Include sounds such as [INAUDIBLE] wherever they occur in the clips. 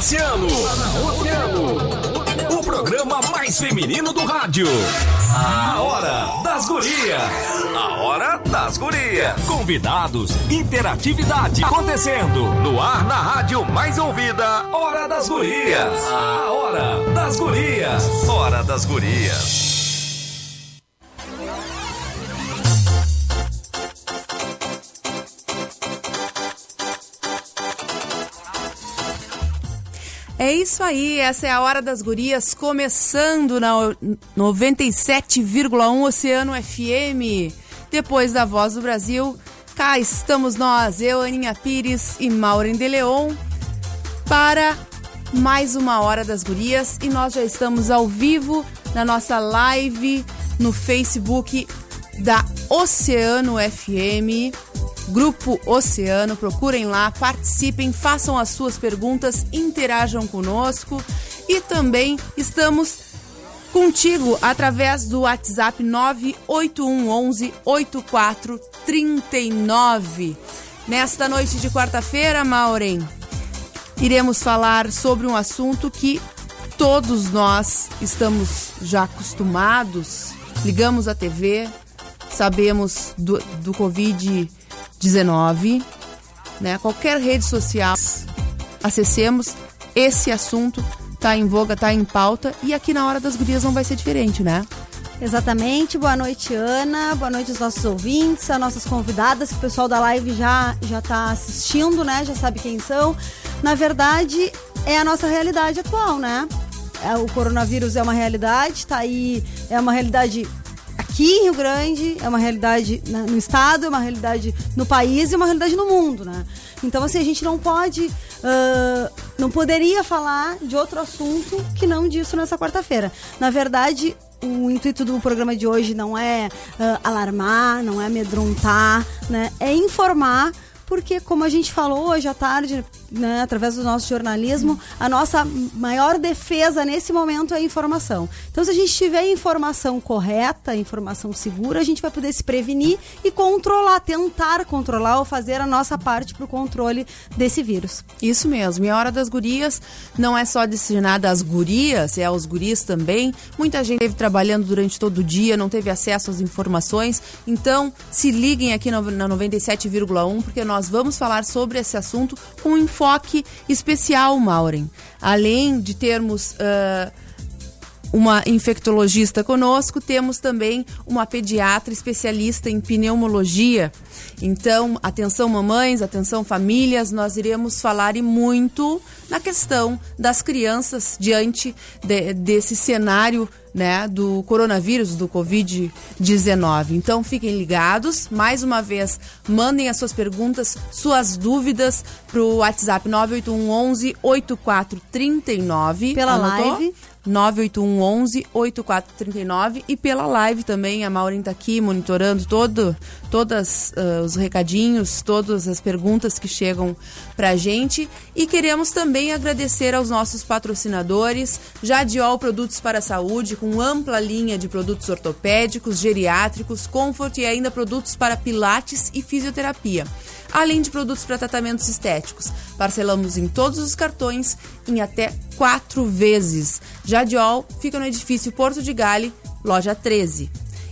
Oceano. O programa mais feminino do rádio. A Hora das Gurias. A Hora das Gurias. Convidados, interatividade acontecendo. No ar na rádio mais ouvida. Hora das Gurias. A Hora das Gurias. Hora das Gurias. Isso aí, essa é a Hora das Gurias, começando na 97,1 Oceano FM. Depois da Voz do Brasil, cá estamos nós, eu, Aninha Pires e Maureen de Leon, para mais uma Hora das Gurias. E nós já estamos ao vivo na nossa live no Facebook da Oceano FM. Grupo Oceano, procurem lá, participem, façam as suas perguntas, interajam conosco e também estamos contigo através do WhatsApp 98111 8439. Nesta noite de quarta-feira, Maureen, iremos falar sobre um assunto que todos nós estamos já acostumados, ligamos a TV, sabemos do, do Covid 19, né? Qualquer rede social, acessemos, esse assunto tá em voga, tá em pauta e aqui na Hora das Gurias não vai ser diferente, né? Exatamente. Boa noite, Ana. Boa noite aos nossos ouvintes, às nossas convidadas, que o pessoal da live já já tá assistindo, né? Já sabe quem são. Na verdade, é a nossa realidade atual, né? É, o coronavírus é uma realidade, tá aí, é uma realidade aqui em Rio Grande, é uma realidade no estado, é uma realidade no país e uma realidade no mundo, né? Então, assim, a gente não pode, uh, não poderia falar de outro assunto que não disso nessa quarta-feira. Na verdade, o intuito do programa de hoje não é uh, alarmar, não é amedrontar, né? É informar porque, como a gente falou hoje à tarde, né, através do nosso jornalismo, a nossa maior defesa nesse momento é a informação. Então, se a gente tiver informação correta, informação segura, a gente vai poder se prevenir e controlar, tentar controlar ou fazer a nossa parte para o controle desse vírus. Isso mesmo. E a Hora das Gurias não é só destinada às gurias, é aos guris também. Muita gente esteve trabalhando durante todo o dia, não teve acesso às informações. Então, se liguem aqui na 97,1, porque nós nós vamos falar sobre esse assunto com um enfoque especial, Maureen. Além de termos. Uh, uma infectologista conosco, temos também uma pediatra especialista em pneumologia. Então, atenção mamães, atenção famílias, nós iremos falar e muito na questão das crianças diante de, desse cenário né, do coronavírus, do Covid-19. Então fiquem ligados. Mais uma vez, mandem as suas perguntas, suas dúvidas para o WhatsApp 981 11 8439. Pela Anotou? live. 981 8439 e pela live também. A Maureen está aqui monitorando todo, todos uh, os recadinhos, todas as perguntas que chegam para a gente. E queremos também agradecer aos nossos patrocinadores, Jadiol Produtos para a Saúde, com ampla linha de produtos ortopédicos, geriátricos, comfort e ainda produtos para pilates e fisioterapia além de produtos para tratamentos estéticos. Parcelamos em todos os cartões em até quatro vezes. Jadiol fica no edifício Porto de Gale, loja 13.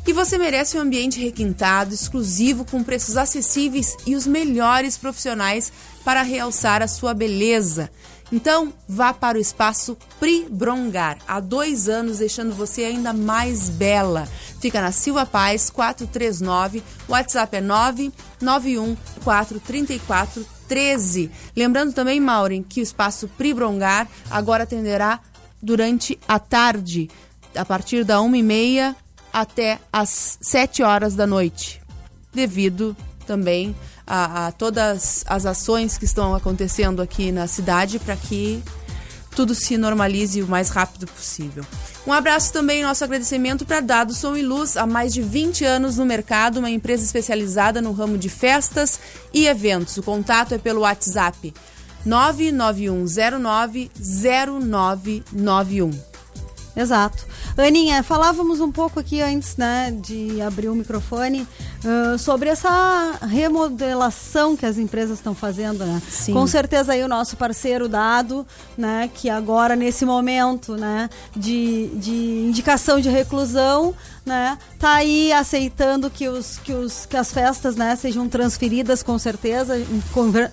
E você merece um ambiente requintado, exclusivo, com preços acessíveis e os melhores profissionais para realçar a sua beleza. Então, vá para o espaço Pri Brongar, há dois anos deixando você ainda mais bela. Fica na Silva Paz 439, WhatsApp é 991 434 13. Lembrando também, Maureen, que o espaço Pri Brongar agora atenderá durante a tarde, a partir da 1h30 até as 7 horas da noite, devido também a, a todas as ações que estão acontecendo aqui na cidade para que tudo se normalize o mais rápido possível. Um abraço também, nosso agradecimento para Dado Som e Luz, há mais de 20 anos no mercado, uma empresa especializada no ramo de festas e eventos. O contato é pelo WhatsApp 991090991. Exato. Aninha, falávamos um pouco aqui antes, né, de abrir o microfone Uh, sobre essa remodelação que as empresas estão fazendo, né? Sim. Com certeza aí o nosso parceiro Dado, né? Que agora nesse momento, né? De, de indicação de reclusão, né? Tá aí aceitando que, os, que, os, que as festas, né? Sejam transferidas, com certeza.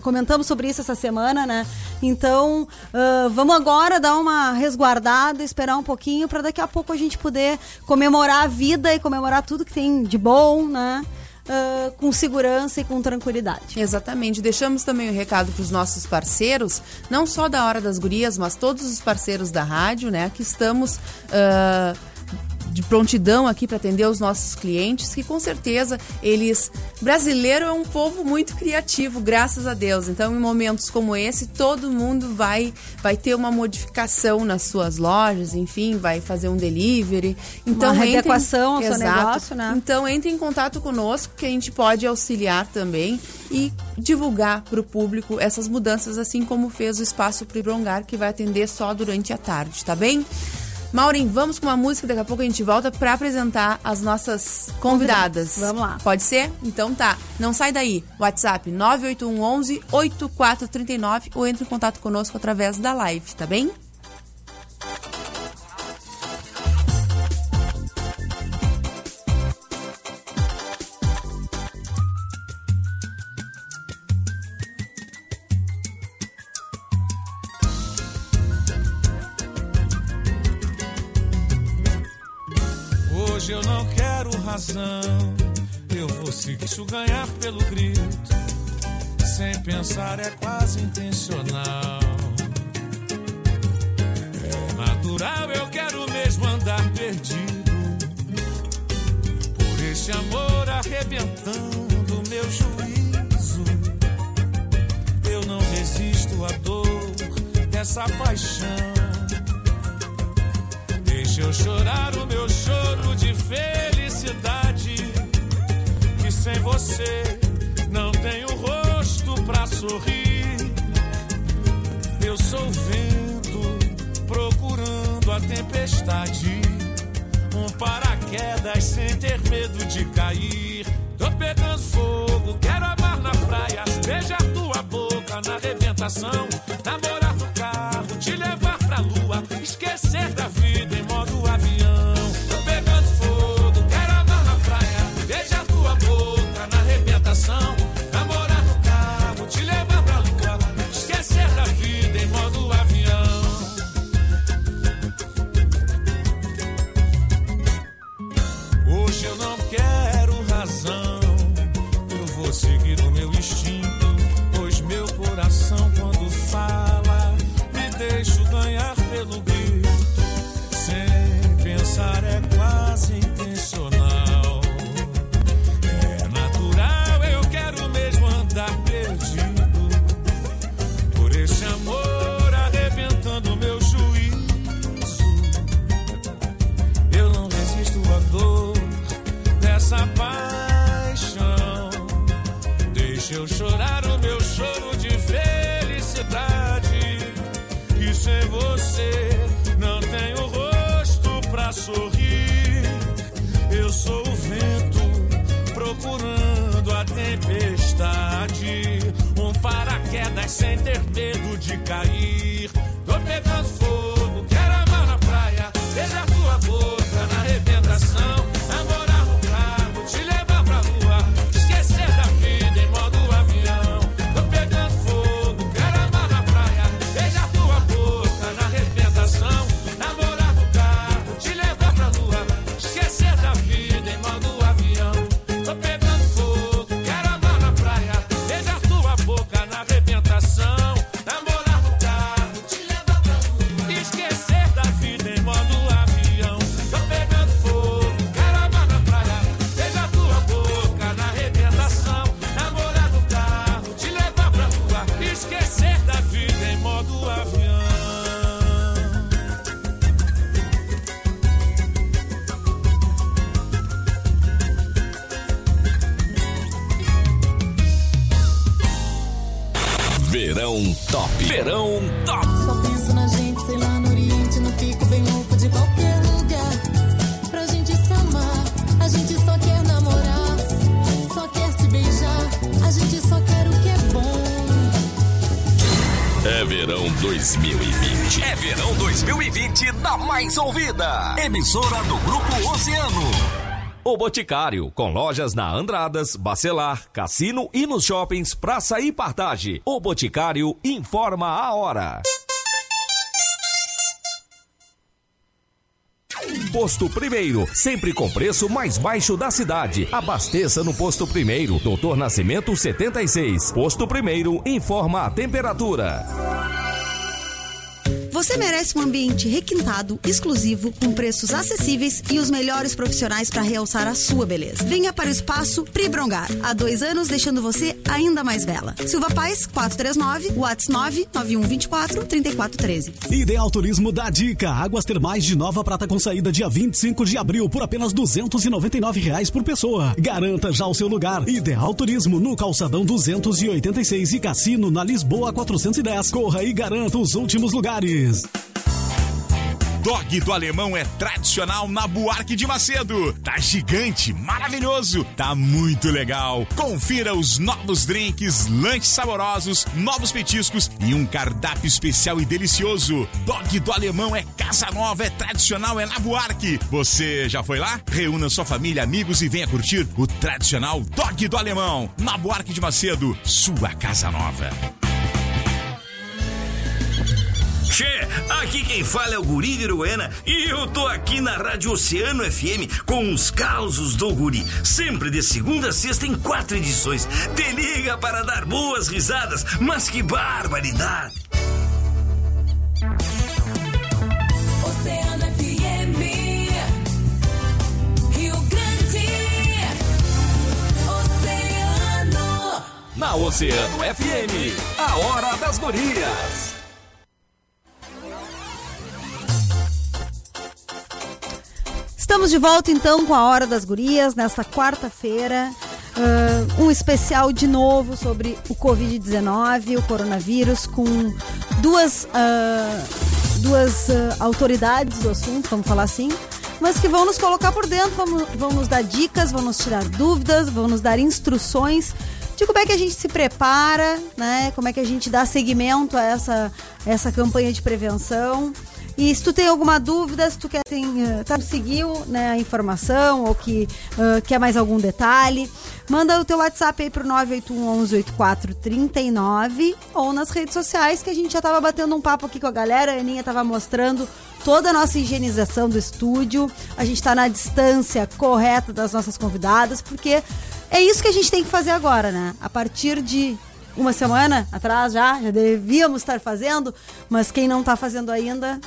Comentamos sobre isso essa semana, né? Então, uh, vamos agora dar uma resguardada, esperar um pouquinho para daqui a pouco a gente poder comemorar a vida e comemorar tudo que tem de bom, né? Uh, com segurança e com tranquilidade. Exatamente. Deixamos também o um recado para os nossos parceiros, não só da Hora das Gurias, mas todos os parceiros da rádio, né? Que estamos. Uh de prontidão aqui para atender os nossos clientes, que com certeza eles. Brasileiro é um povo muito criativo, graças a Deus. Então, em momentos como esse, todo mundo vai, vai ter uma modificação nas suas lojas, enfim, vai fazer um delivery. Então, uma adequação ao exato. seu negócio, né? Então, entre em contato conosco, que a gente pode auxiliar também e divulgar para o público essas mudanças, assim como fez o Espaço Prolongar, que vai atender só durante a tarde, tá bem? Maureen, vamos com uma música, daqui a pouco a gente volta para apresentar as nossas convidadas. Vamos lá. Pode ser? Então tá. Não sai daí. WhatsApp 98111 8439 ou entre em contato conosco através da live, tá bem? Ganhar pelo grito. Sem pensar é quase intencional. É natural, eu quero mesmo andar perdido. Por esse amor arrebentando meu juízo. Eu não resisto à dor dessa paixão. Deixa eu chorar o meu choro de felicidade. Sem você não tenho rosto pra sorrir. Eu sou vento procurando a tempestade. Um paraquedas sem ter medo de cair. Tô pegando fogo, quero amar na praia. Beijar tua boca na arrebentação. Namorar no carro, te levar pra lua. Esquecer da vida Verão top. Só penso na gente, sei lá, no Oriente, no pico bem louco de qualquer lugar. Pra gente se amar, a gente só quer namorar, só quer se beijar, a gente só quer o que é bom. É verão 2020. É verão 2020 da mais ouvida. Emissora do Grupo Oceano. O Boticário, com lojas na Andradas, Bacelar, Cassino e nos shoppings Praça e Partage. O Boticário informa a hora. Posto Primeiro, sempre com preço mais baixo da cidade. Abasteça no Posto Primeiro, Doutor Nascimento 76. Posto Primeiro informa a temperatura. Você merece um ambiente requintado, exclusivo, com preços acessíveis e os melhores profissionais para realçar a sua beleza. Venha para o espaço Pribrongar. Há dois anos, deixando você ainda mais bela. Silva Paz, 439, Whats 99124 3413. Ideal Turismo dá dica. Águas termais de Nova Prata com saída dia 25 de abril por apenas 299 reais por pessoa. Garanta já o seu lugar. Ideal Turismo no Calçadão 286 e Cassino na Lisboa 410. Corra e garanta os últimos lugares. Dog do Alemão é tradicional na Buarque de Macedo. Tá gigante, maravilhoso, tá muito legal. Confira os novos drinks, lanches saborosos, novos petiscos e um cardápio especial e delicioso. Dog do Alemão é casa nova, é tradicional, é na Buarque. Você já foi lá? Reúna sua família, amigos e venha curtir o tradicional Dog do Alemão. Na Buarque de Macedo, sua casa nova. Che, aqui quem fala é o Guri de Iruena e eu tô aqui na Rádio Oceano FM com os causos do Guri. Sempre de segunda a sexta em quatro edições. Te liga para dar boas risadas, mas que barbaridade! Oceano FM, Rio Grande, Oceano. Na Oceano FM, a hora das gurias. Estamos de volta então com a Hora das Gurias, nesta quarta-feira. Uh, um especial de novo sobre o Covid-19, o coronavírus, com duas, uh, duas uh, autoridades do assunto, vamos falar assim, mas que vão nos colocar por dentro, vão, vão nos dar dicas, vão nos tirar dúvidas, vão nos dar instruções de como é que a gente se prepara, né? Como é que a gente dá seguimento a essa, essa campanha de prevenção. E se tu tem alguma dúvida, se tu quer tem, uh, tá, conseguiu né, a informação ou que uh, quer mais algum detalhe, manda o teu WhatsApp aí pro 981118439 ou nas redes sociais que a gente já tava batendo um papo aqui com a galera, a Aninha tava mostrando toda a nossa higienização do estúdio. A gente tá na distância correta das nossas convidadas, porque é isso que a gente tem que fazer agora, né? A partir de uma semana atrás já, já devíamos estar fazendo, mas quem não está fazendo ainda,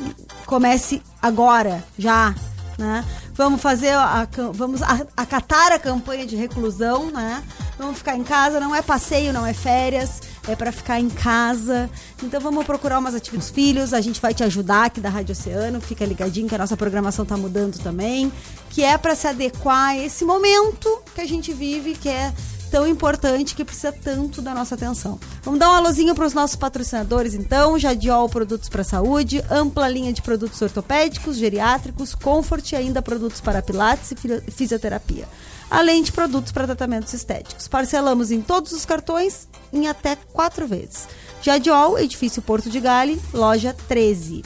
comece agora, já, né? Vamos fazer, a, vamos acatar a campanha de reclusão, né? Vamos ficar em casa, não é passeio, não é férias, é para ficar em casa. Então vamos procurar umas atividades filhos, a gente vai te ajudar aqui da Rádio Oceano, fica ligadinho que a nossa programação tá mudando também, que é para se adequar a esse momento que a gente vive, que é tão importante que precisa tanto da nossa atenção. Vamos dar um alôzinho para os nossos patrocinadores, então. Jadiol Produtos para Saúde, ampla linha de produtos ortopédicos, geriátricos, Comfort e ainda produtos para pilates e fi- fisioterapia. Além de produtos para tratamentos estéticos. Parcelamos em todos os cartões em até quatro vezes. Jadiol, Edifício Porto de Gale, loja 13.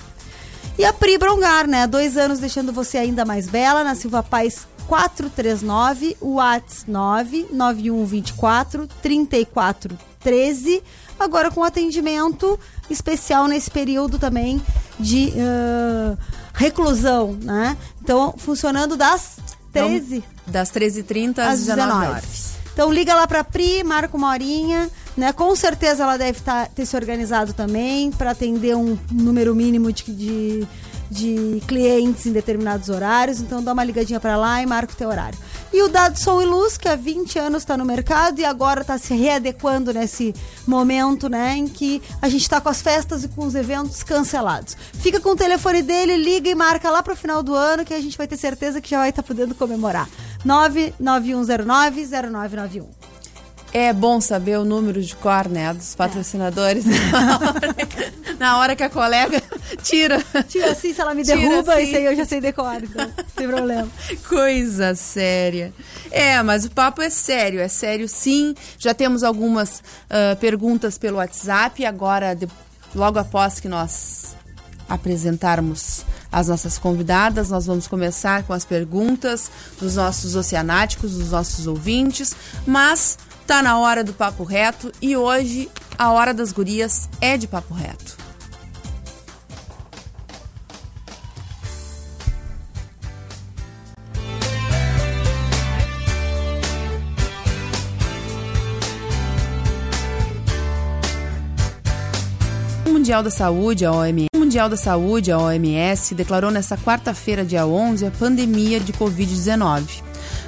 E a Pri Brongar, né? Dois anos deixando você ainda mais bela, na Silva Paz 439, Whats 99124 3413. Agora com atendimento especial nesse período também de ah, reclusão, né? Então, funcionando das 13 Das 13h30 às às 19 19 horas. Então liga lá pra Pri, marca uma horinha, né? Com certeza ela deve tá, ter se organizado também para atender um número mínimo de, de, de clientes em determinados horários. Então dá uma ligadinha pra lá e marca o teu horário. E o Dado Som e Luz, que há 20 anos está no mercado e agora está se readequando nesse momento, né? Em que a gente está com as festas e com os eventos cancelados. Fica com o telefone dele, liga e marca lá pro final do ano que a gente vai ter certeza que já vai estar podendo comemorar. 991090991. É bom saber o número de cor, né, dos patrocinadores. Na, [LAUGHS] hora, na hora que a colega tira. Tira assim, se ela me derruba, assim. isso aí eu já sei decorar, então, sem problema. Coisa séria. É, mas o papo é sério, é sério sim. Já temos algumas ah, perguntas pelo WhatsApp. Agora, de- logo após que nós apresentarmos as nossas convidadas, nós vamos começar com as perguntas dos nossos oceanáticos, dos nossos ouvintes, mas tá na hora do papo reto e hoje a hora das gurias é de papo reto. Mundial da Saúde, a OMS, Mundial da Saúde, a OMS, declarou nesta quarta-feira, dia 11, a pandemia de Covid-19,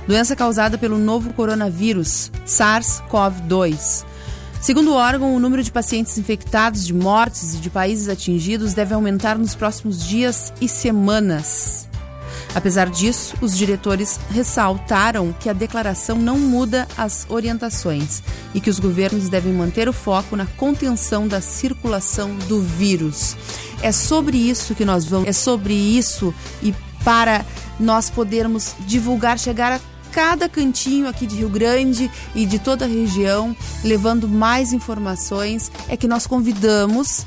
doença causada pelo novo coronavírus SARS-CoV-2. Segundo o órgão, o número de pacientes infectados, de mortes e de países atingidos deve aumentar nos próximos dias e semanas. Apesar disso, os diretores ressaltaram que a declaração não muda as orientações e que os governos devem manter o foco na contenção da circulação do vírus. É sobre isso que nós vamos, é sobre isso e para nós podermos divulgar, chegar a cada cantinho aqui de Rio Grande e de toda a região, levando mais informações, é que nós convidamos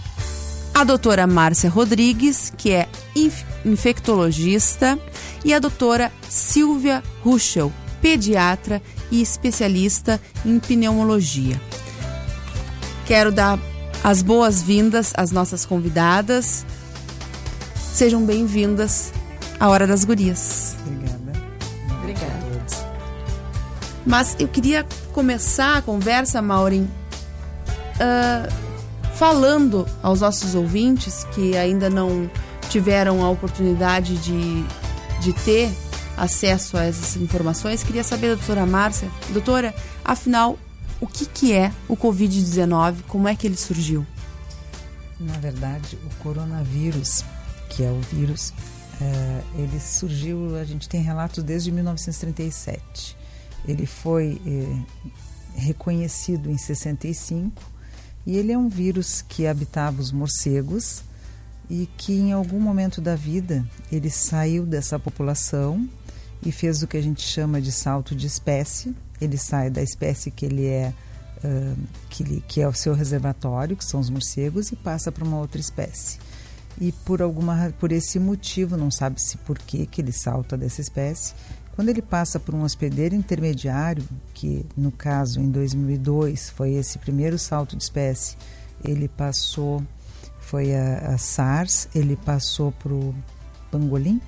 a doutora Márcia Rodrigues, que é inf- infectologista, e a doutora Silvia Ruschel, pediatra e especialista em pneumologia. Quero dar as boas-vindas às nossas convidadas. Sejam bem-vindas à Hora das Gurias. Obrigada. Obrigada. Mas eu queria começar a conversa, Maureen, ah, falando aos nossos ouvintes que ainda não tiveram a oportunidade de, de ter acesso a essas informações. Queria saber da doutora Márcia. Doutora, afinal, o que, que é o Covid-19? Como é que ele surgiu? Na verdade, o coronavírus, que é o vírus, eh, ele surgiu, a gente tem relatos desde 1937. Ele foi eh, reconhecido em 65 e ele é um vírus que habitava os morcegos e que em algum momento da vida ele saiu dessa população e fez o que a gente chama de salto de espécie. Ele sai da espécie que ele é ah, que, que é o seu reservatório, que são os morcegos, e passa para uma outra espécie. E por alguma por esse motivo, não sabe se por que que ele salta dessa espécie, quando ele passa por um hospedeiro intermediário, que no caso em 2002 foi esse primeiro salto de espécie, ele passou foi a, a SARS, ele passou para o pangolim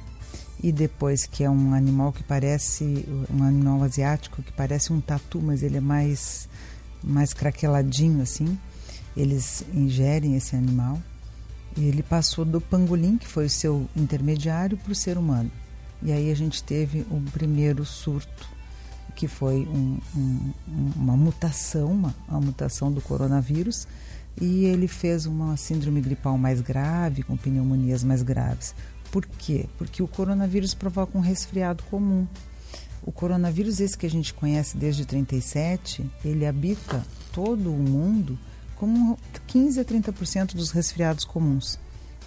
e depois que é um animal que parece um animal asiático que parece um tatu, mas ele é mais mais craqueladinho assim. Eles ingerem esse animal e ele passou do pangolim, que foi o seu intermediário, para o ser humano. E aí a gente teve o primeiro surto, que foi um- um- um- uma mutação, uma, uma mutação do coronavírus, e ele fez uma síndrome gripal mais grave, com pneumonias mais graves. Por quê? Porque o coronavírus provoca um resfriado comum. O coronavírus, esse que a gente conhece desde 37, ele habita todo o mundo como 15 a 30% dos resfriados comuns.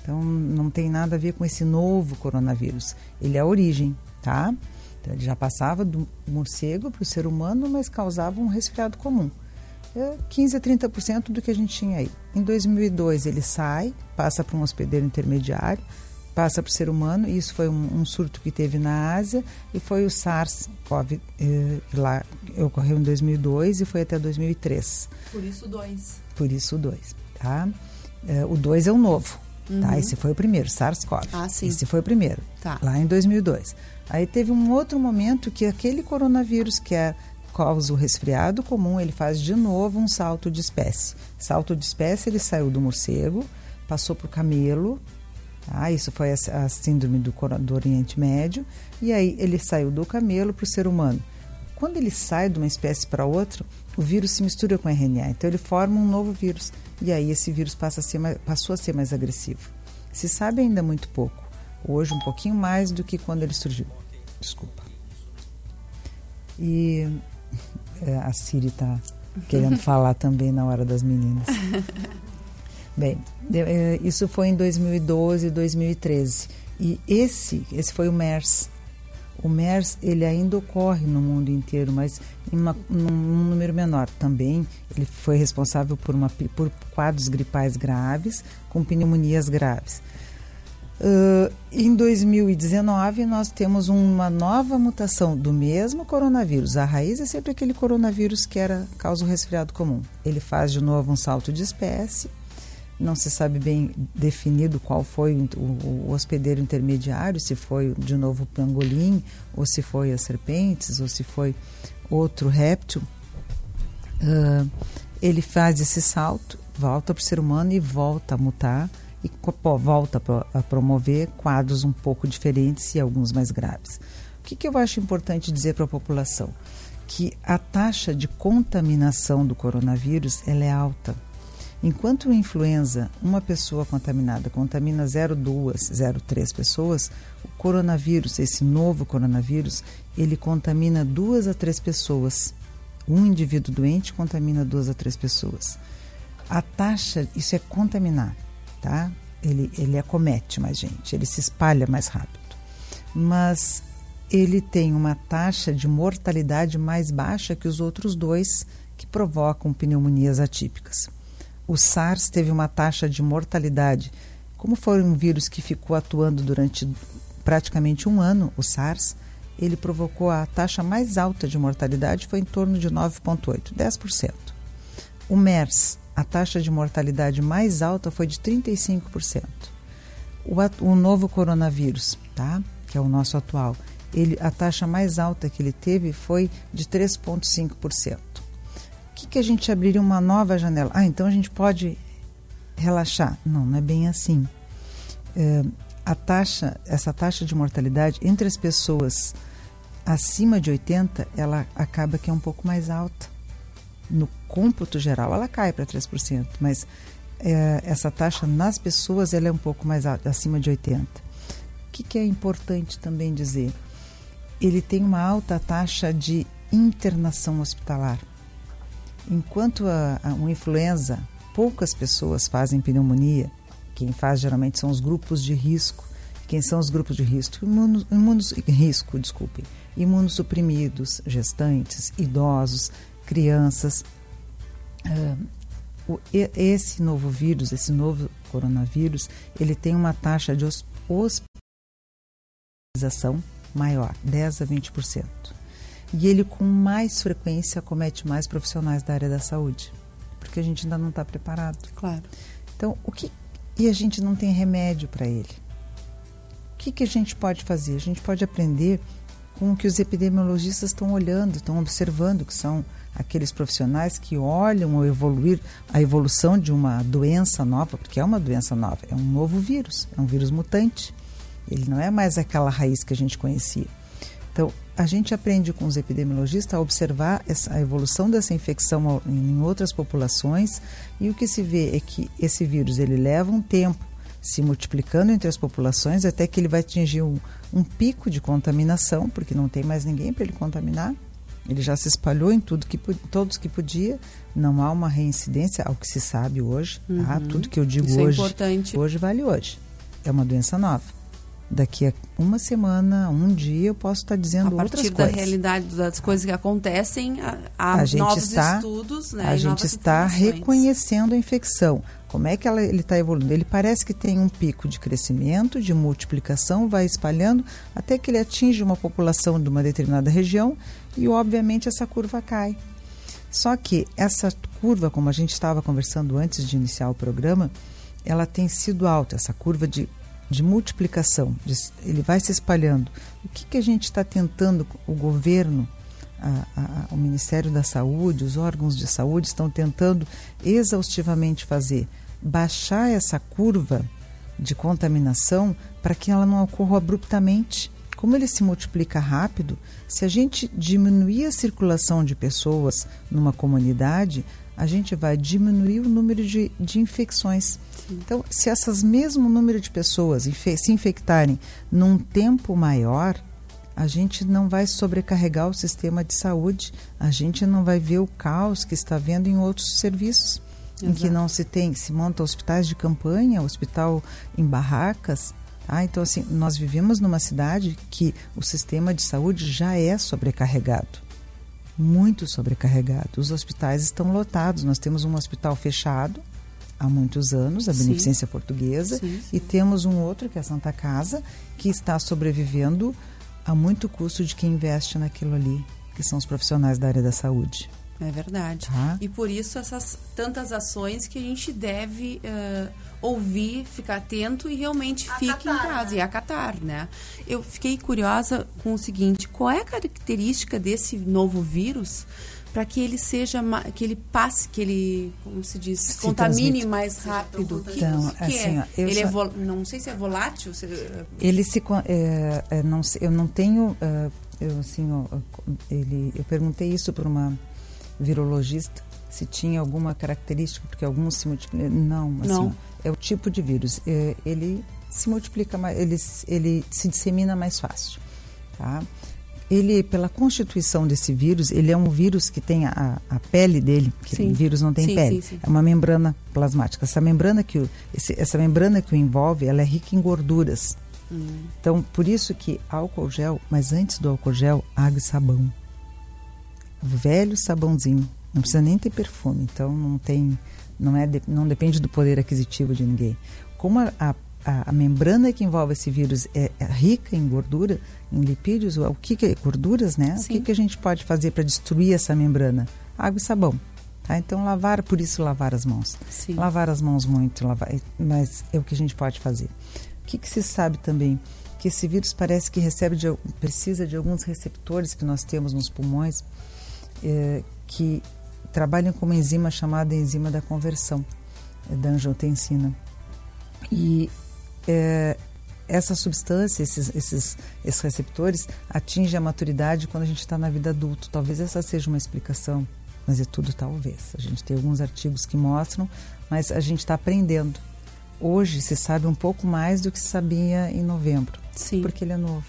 Então não tem nada a ver com esse novo coronavírus. Ele é a origem, tá? Então, ele já passava do morcego para o ser humano, mas causava um resfriado comum. É 15 a 30% do que a gente tinha aí. Em 2002 ele sai, passa para um hospedeiro intermediário, passa para o ser humano. E isso foi um, um surto que teve na Ásia e foi o SARS-CoV eh, lá ocorreu em 2002 e foi até 2003. Por isso, dois. Por isso o 2, tá? Eh, o 2 é o novo, tá? Esse foi o primeiro, SARS-CoV. Ah, sim. Esse foi o primeiro, Tá. lá em 2002. Aí teve um outro momento que aquele coronavírus que é causa o resfriado comum, ele faz de novo um salto de espécie. Salto de espécie, ele saiu do morcego, passou para o camelo, tá? isso foi a, a síndrome do, do Oriente Médio, e aí ele saiu do camelo para o ser humano. Quando ele sai de uma espécie para outra, o vírus se mistura com o RNA, então ele forma um novo vírus, e aí esse vírus passa a ser passou a ser mais agressivo. Se sabe ainda muito pouco, hoje um pouquinho mais do que quando ele surgiu. Desculpa. E a Siri está querendo [LAUGHS] falar também na hora das meninas. Bem, é, isso foi em 2012 e 2013. E esse, esse foi o MERS. O MERS ele ainda ocorre no mundo inteiro, mas em uma, num, num número menor. Também ele foi responsável por, uma, por quadros gripais graves com pneumonias graves. Ah, em 2019, nós temos uma nova mutação do mesmo coronavírus. A raiz é sempre aquele coronavírus que era causa o resfriado comum. Ele faz de novo um salto de espécie. Não se sabe bem definido qual foi o, o- hospedeiro intermediário, se foi de novo o pangolim, ou se foi as serpentes, ou se foi outro réptil. Ah, ele faz esse salto, volta para o ser humano e volta a mutar e pô, volta a promover quadros um pouco diferentes e alguns mais graves. O que, que eu acho importante dizer para a população? Que a taxa de contaminação do coronavírus ela é alta. Enquanto o influenza, uma pessoa contaminada contamina 0,2, 0,3 pessoas, o coronavírus, esse novo coronavírus, ele contamina duas a três pessoas. Um indivíduo doente contamina duas a três pessoas. A taxa, isso é contaminar, tá? Ele, ele acomete mais gente, ele se espalha mais rápido. Mas ele tem uma taxa de mortalidade mais baixa que os outros dois que provocam pneumonias atípicas. O SARS teve uma taxa de mortalidade, como foi um vírus que ficou atuando durante praticamente um ano, o SARS, ele provocou a taxa mais alta de mortalidade, foi em torno de 9,8%, 10%. O MERS, a taxa de mortalidade mais alta foi de 35%. O, o novo coronavírus, tá? que é o nosso atual, ele, a taxa mais alta que ele teve foi de 3,5%. O que, que a gente abriria uma nova janela? Ah, então a gente pode relaxar. Não, não é bem assim. É, a taxa, essa taxa de mortalidade entre as pessoas acima de 80, ela acaba que é um pouco mais alta. No cômputo geral, ela cai para 3%, mas é, essa taxa nas pessoas ela é um pouco mais alta, acima de 80. O que, que é importante também dizer? Ele tem uma alta taxa de internação hospitalar. Enquanto a, a, uma influenza, poucas pessoas fazem pneumonia, quem faz geralmente são os grupos de risco. Quem são os grupos de risco? Imunos, imunos, risco, desculpe. Imunossuprimidos, gestantes, idosos, crianças. Ah, esse novo vírus, esse novo coronavírus, ele tem uma taxa de hos- hospitalização maior, 10 a 20%. E ele com mais frequência acomete mais profissionais da área da saúde, porque a gente ainda não está preparado. Claro. Então, o que e a gente não tem remédio para ele. O que, que a gente pode fazer? A gente pode aprender com o que os epidemiologistas estão olhando, estão observando, que são aqueles profissionais que olham o evoluir, a evolução de uma doença nova, porque é uma doença nova, é um novo vírus, é um vírus mutante. Ele não é mais aquela raiz que a gente conhecia. Então, a gente aprende com os epidemiologistas a observar essa, a evolução dessa infecção em outras populações e o que se vê é que esse vírus ele leva um tempo se multiplicando entre as populações até que ele vai atingir um, um pico de contaminação, porque não tem mais ninguém para ele contaminar. Ele já se espalhou em tudo que, todos que podia. Não há uma reincidência, ao que se sabe hoje. tá? Uhum. Tudo que eu digo Isso é hoje, importante. hoje vale hoje. É uma doença nova. Daqui a uma semana, um dia, eu posso estar A dizendo outras partir da coisas. realidade das coisas que acontecem, há, a gente novos está, estudos, né? a gente está reconhecendo a infecção. Como é que ela, ele está evoluindo? Ele parece que tem um pico de crescimento, de multiplicação, vai espalhando até que ele atinge uma população de uma determinada região e, obviamente, essa curva cai. Só que essa curva, como a gente estava conversando antes de iniciar o programa, ela tem sido alta, essa curva de, de multiplicação, de- ele vai se espalhando. O que, que a gente está tentando, o governo, a- a- o Ministério da Saúde, os órgãos de saúde estão tentando exaustivamente fazer? Baixar essa curva de contaminação para que ela não ocorra abruptamente. Como ele se multiplica rápido, se a gente diminuir a circulação de pessoas numa comunidade, a gente vai diminuir o número de, de infecções. Então, se essas mesmo número de pessoas se infectarem num tempo maior, a gente não vai sobrecarregar o sistema de saúde, a gente não vai ver o caos que está vendo em outros serviços, em que Exato. não se tem, se monta hospitais de campanha, hospital em barracas, Ah, então assim, nós vivemos numa cidade que o sistema de saúde já é sobrecarregado. Muito sobrecarregado. Os hospitais estão lotados. Nós temos um hospital fechado há muitos anos, a Sim. Beneficência Portuguesa, Sim, e temos um outro que é a Santa Casa, que está sobrevivendo a muito custo de quem investe naquilo ali, que são os profissionais da área da saúde. É verdade. Tá. E por isso essas tantas ações que a gente deve eh, ouvir, ficar atento e realmente fique em casa e acatar, né? Eu fiquei curiosa com o seguinte: qual é a característica desse novo vírus para que ele seja que ele passe, que ele, como se diz, Se contamine transmite. mais rápido? Que, Então, que assim, é? ó, eu ele é só- vol- não sei se é volátil, se- Ele se é, é, não sei- eu não tenho é, eu assim ó, ele eu perguntei isso para uma virologista se tinha alguma característica porque alguns se multiplicam não assim Não. é o tipo de vírus É, ele se multiplica mais ele ele se dissemina mais fácil tá ele pela constituição desse vírus ele é um vírus que tem a, a pele dele que Sim. o vírus não tem Sim, pele sim. é uma membrana plasmática essa membrana que o, esse- essa membrana que o envolve ela é rica em gorduras Hum. então, por isso que álcool gel, mas antes do álcool gel, água e sabão. Velho sabãozinho. Não precisa nem ter perfume, então não tem, não é, não depende do poder aquisitivo de ninguém. Como a, a, a- membrana que envolve esse vírus é, é rica em gordura, em lipídios, o que, que gorduras, né? O que, que a gente pode fazer para destruir essa membrana? Água e sabão. Tá? Então lavar, por isso lavar as mãos. Sim. Lavar as mãos muito, lavar, mas é o que a gente pode fazer. O que, que se sabe também? Que esse vírus parece que recebe de, precisa de alguns receptores que nós temos nos pulmões eh, que trabalham com uma enzima chamada enzima da conversão, eh, da angiotensina. E eh, essa substância, esses, esses, esses receptores, atingem a maturidade quando a gente está na vida adulta. Talvez essa seja uma explicação, mas é tudo talvez. A gente tem alguns artigos que mostram, mas a gente está aprendendo. Hoje se sabe um pouco mais do que se sabia em novembro, Sim. porque ele é novo,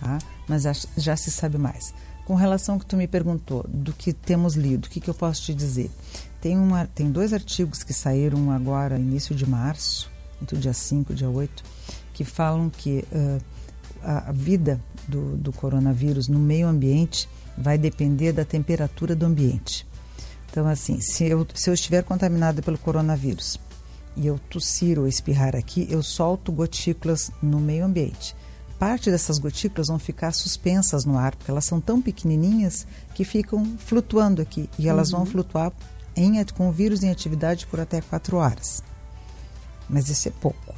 tá? Mas já se sabe mais. Com relação ao que tu me perguntou, do que temos lido, o que, que eu posso te dizer? Tem, uma, tem dois artigos que saíram agora, início de março, entre o dia 5 e dia 8, que falam que a, a vida do, do coronavírus no meio ambiente vai depender da temperatura do ambiente. Então, assim, se eu, se eu estiver contaminado pelo coronavírus e eu tossir ou espirrar aqui, eu solto gotículas no meio ambiente. Parte dessas gotículas vão ficar suspensas no ar, porque elas são tão pequenininhas que ficam flutuando aqui. E elas vão Uhum. flutuar em, com o vírus em atividade por até 4 horas. Mas isso é pouco.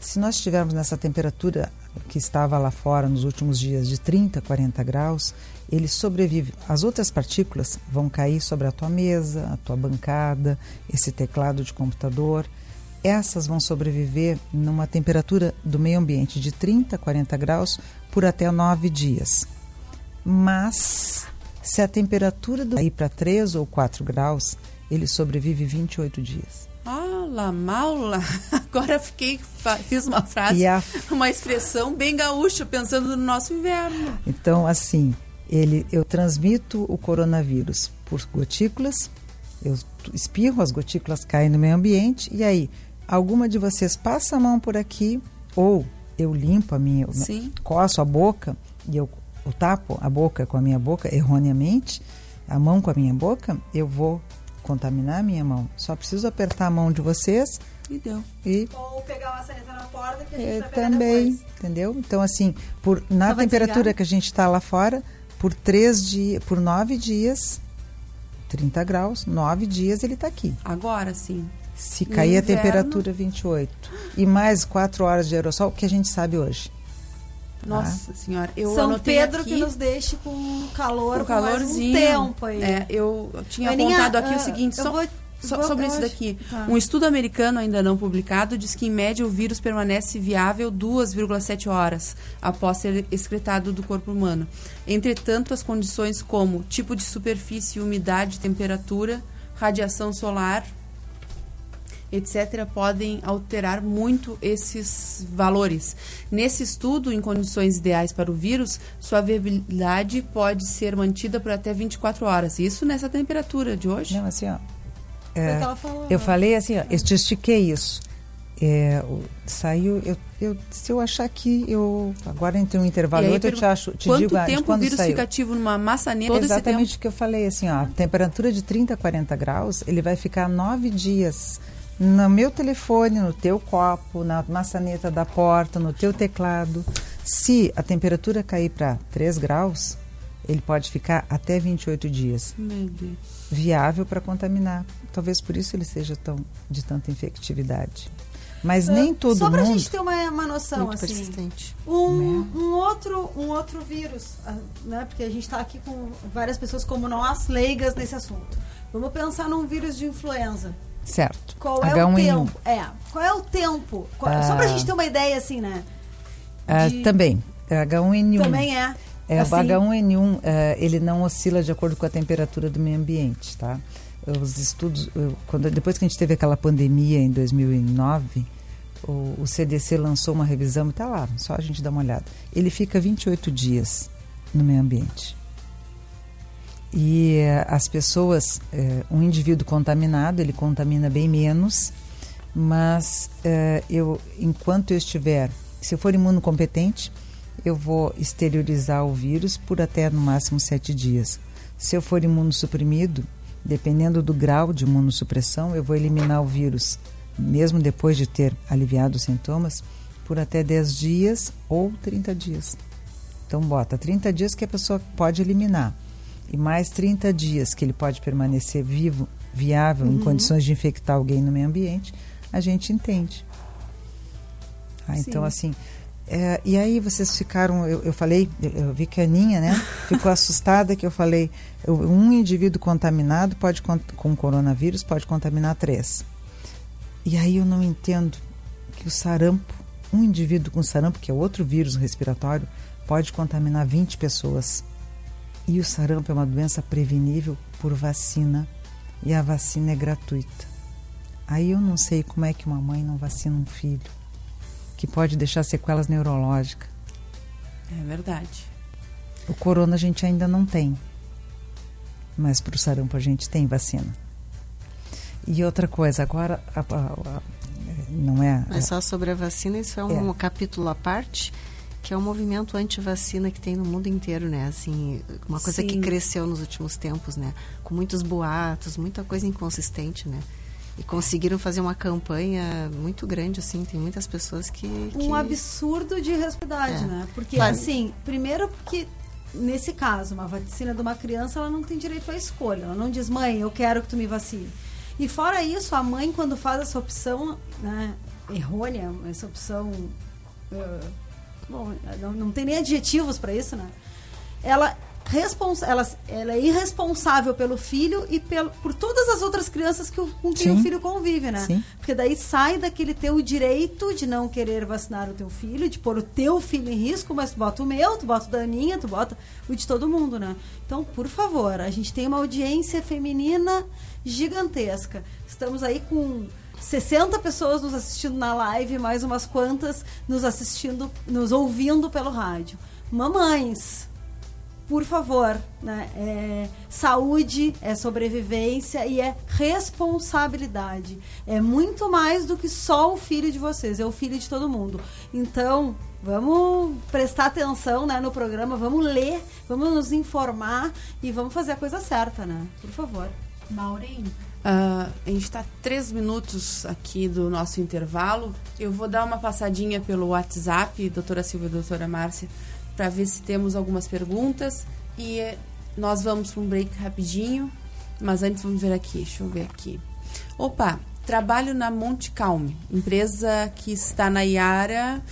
Se nós estivermos nessa temperatura que estava lá fora nos últimos dias de 30, 40 graus, ele sobrevive. As outras partículas vão cair sobre a tua mesa, a tua bancada, esse teclado de computador. Essas vão sobreviver numa temperatura do meio ambiente de 30, 40 graus por até 9 dias. Mas se a temperatura do ir para 3 ou 4 graus, ele sobrevive 28 dias. Ah, lá, mal lá. [LAUGHS] Agora fiquei, fiz uma frase, a- uma expressão bem gaúcha, pensando no nosso inverno. Então, assim, ele, eu transmito o coronavírus por gotículas, eu espirro, as gotículas caem no meio ambiente, e aí, alguma de vocês passa a mão por aqui, ou eu limpo a minha, Sim. coço a boca, e eu, eu tapo a boca com a minha boca erroneamente, a mão com a minha boca, eu vou contaminar a minha mão. Só preciso apertar a mão de vocês E deu. e Ou pegar uma sanita na porta que a gente é, vai também, depois. entendeu? Então, assim, por, na Só temperatura desligar? que a gente está lá fora, por três dias, por nove dias, 30 graus, nove dias ele está aqui. Agora sim. Se cair a temperatura 28 e mais quatro horas de aerossol, que a gente sabe hoje. Nossa senhora, eu São Pedro aqui, que nos deixe com calor com por mais um calorzinho. tempo aí. É, eu tinha Aninha, apontado aqui ah, o seguinte, eu só, vou- só- vou- sobre eu isso acho- daqui. tá. Um estudo americano ainda não publicado diz que em média o vírus permanece viável 2,7 horas após ser excretado do corpo humano. Entretanto, as condições como tipo de superfície, umidade, temperatura, radiação solar, etc., podem alterar muito esses valores. Nesse estudo, em condições ideais para o vírus, sua viabilidade pode ser mantida por até 24 horas. Isso nessa temperatura de hoje? Não, assim, ó. O é, que ela falou, eu né? falei assim, ó, eu te estiquei isso. É, o- saiu, eu, eu- se eu achar que eu. Agora entre um intervalo E aí, outro, eu te, acho, te Quanto digo de tempo o quando vírus saiu. fica ativo numa maçaneta? Todo Exatamente o que eu falei, assim, ó, temperatura de 30 a 40 graus, ele vai ficar nove dias no meu telefone, no teu copo, na maçaneta da porta, no teu teclado. Se a temperatura cair para 3 graus, ele pode ficar até 28 dias. Meu Deus. Viável para contaminar. Talvez por isso ele seja tão de tanta infectividade. Mas Ah, nem todo Só pra mundo. gente ter uma, uma noção, Muito assim. persistente. Um, um outro, um outro vírus, ah, né? Porque a gente está aqui com várias pessoas como nós, leigas nesse assunto. Vamos pensar num vírus de influenza. Certo. Qual é H1N1. o tempo? É, qual é o tempo? Qual- Só pra Ah. gente ter uma ideia, assim, né? Ah, de- também. H1N1. Também é. É, assim, o H1N1, eh, ele não oscila de acordo com a temperatura do meio ambiente, tá? Os estudos, eu- quando, depois que a gente teve aquela pandemia em 2009, o, o CDC lançou uma revisão, e tá lá, só a gente dá uma olhada. Ele fica 28 dias no meio ambiente. E eh, as pessoas, eh, um indivíduo contaminado, ele contamina bem menos, mas eh, eu, enquanto eu estiver, se eu for imunocompetente, eu vou exteriorizar o vírus por até no máximo sete dias. Se eu for imunossuprimido, dependendo do grau de imunossupressão, eu vou eliminar o vírus, mesmo depois de ter aliviado os sintomas, por até 10 dias ou 30 dias. Então, bota 30 dias que a pessoa pode eliminar, e mais 30 dias que ele pode permanecer vivo, viável, em Uhum. condições de infectar alguém no meio ambiente, a gente entende. Ah, então, Sim. assim, é, e aí vocês ficaram, eu, eu falei, eu, eu vi que a Aninha, né, [LAUGHS] ficou assustada que eu falei, eu- um indivíduo contaminado pode com coronavírus pode contaminar três. E aí eu não entendo que o sarampo, um indivíduo com sarampo, que é outro vírus respiratório, pode contaminar 20 pessoas. E o sarampo é uma doença prevenível por vacina e a vacina é gratuita. Aí eu não sei como é que uma mãe não vacina um filho que pode deixar sequelas neurológicas. É verdade. O corona a gente ainda não tem, mas para o sarampo a gente tem vacina. E outra coisa, agora a- a- a- não é. Mas só sobre a vacina, isso é um É. capítulo à parte, que é o movimento anti-vacina que tem no mundo inteiro, né? Assim, uma coisa que Sim. cresceu nos últimos tempos, né? Com muitos boatos, muita coisa inconsistente, né? E conseguiram fazer uma campanha muito grande, assim, tem muitas pessoas que... que... um absurdo de responsabilidade, É. né? Porque, Claro. assim, primeiro porque, nesse caso, uma vacina de uma criança, ela não tem direito à escolha. Ela não diz, mãe, eu quero que tu me vacine. E fora isso, a mãe, quando faz essa opção, né, errônea, essa opção... eh, bom, não, não tem nem adjetivos para isso, né? Ela... Responsa ela, ela é irresponsável pelo filho e pelo, por todas as outras crianças que o, com quem Sim. o filho convive, né? Sim. Porque daí sai daquele teu direito de não querer vacinar o teu filho, de pôr o teu filho em risco, mas tu bota o meu, tu bota o da Aninha, tu bota o de todo mundo, né? Então, por favor, a gente tem uma audiência feminina gigantesca. Estamos aí com 60 pessoas nos assistindo na live, mais umas quantas nos assistindo, nos ouvindo pelo rádio. Mamães, por favor, né? É, saúde é sobrevivência e é responsabilidade. É muito mais do que só o filho de vocês, é o filho de todo mundo. Então, vamos prestar atenção né, no programa, vamos ler, vamos nos informar e vamos fazer a coisa certa, né? Por favor. Maureen, ah, a gente está três minutos aqui do nosso intervalo. Eu vou dar uma passadinha pelo WhatsApp, doutora Silvia e doutora Márcia, para ver se temos algumas perguntas. E eh, nós vamos para um break rapidinho. Mas antes vamos ver aqui, deixa eu ver aqui. Opa, trabalho na Monte Calme, empresa que está na Iara,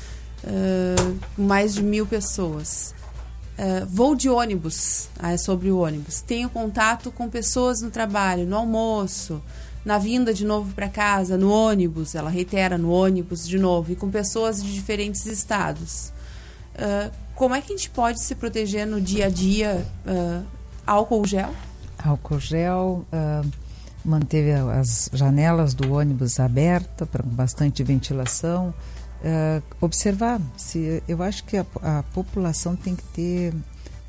ah, com mais de mil pessoas. Uh, vou de ônibus, ah, é sobre o ônibus. Tenho contato com pessoas no trabalho, no almoço, na vinda de novo para casa, no ônibus, ela reitera, no ônibus de novo, e com pessoas de diferentes estados. Uh, como é que a gente pode se proteger no dia a dia? Uh, álcool gel? Álcool gel, ah, manteve as janelas do ônibus abertas para bastante ventilação. Ah, observar, se eu acho que a, a população tem que ter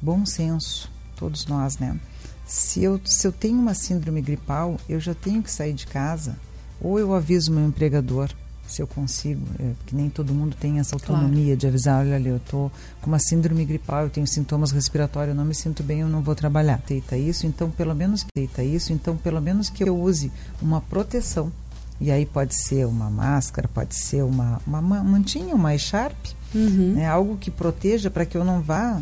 bom senso, todos nós, né? Se eu, se eu tenho uma síndrome gripal, eu já tenho que sair de casa, ou eu aviso meu empregador, se eu consigo, é, que nem todo mundo tem essa autonomia de avisar, olha ali, eu tô com uma síndrome gripal, eu tenho sintomas respiratórios, eu não me sinto bem, eu não vou trabalhar. Aceita isso, então pelo menos aceita isso, então pelo menos que eu use uma proteção. E aí pode ser uma máscara, pode ser uma, uma ma- mantinha, uma echarpe, né, algo que proteja para que eu não vá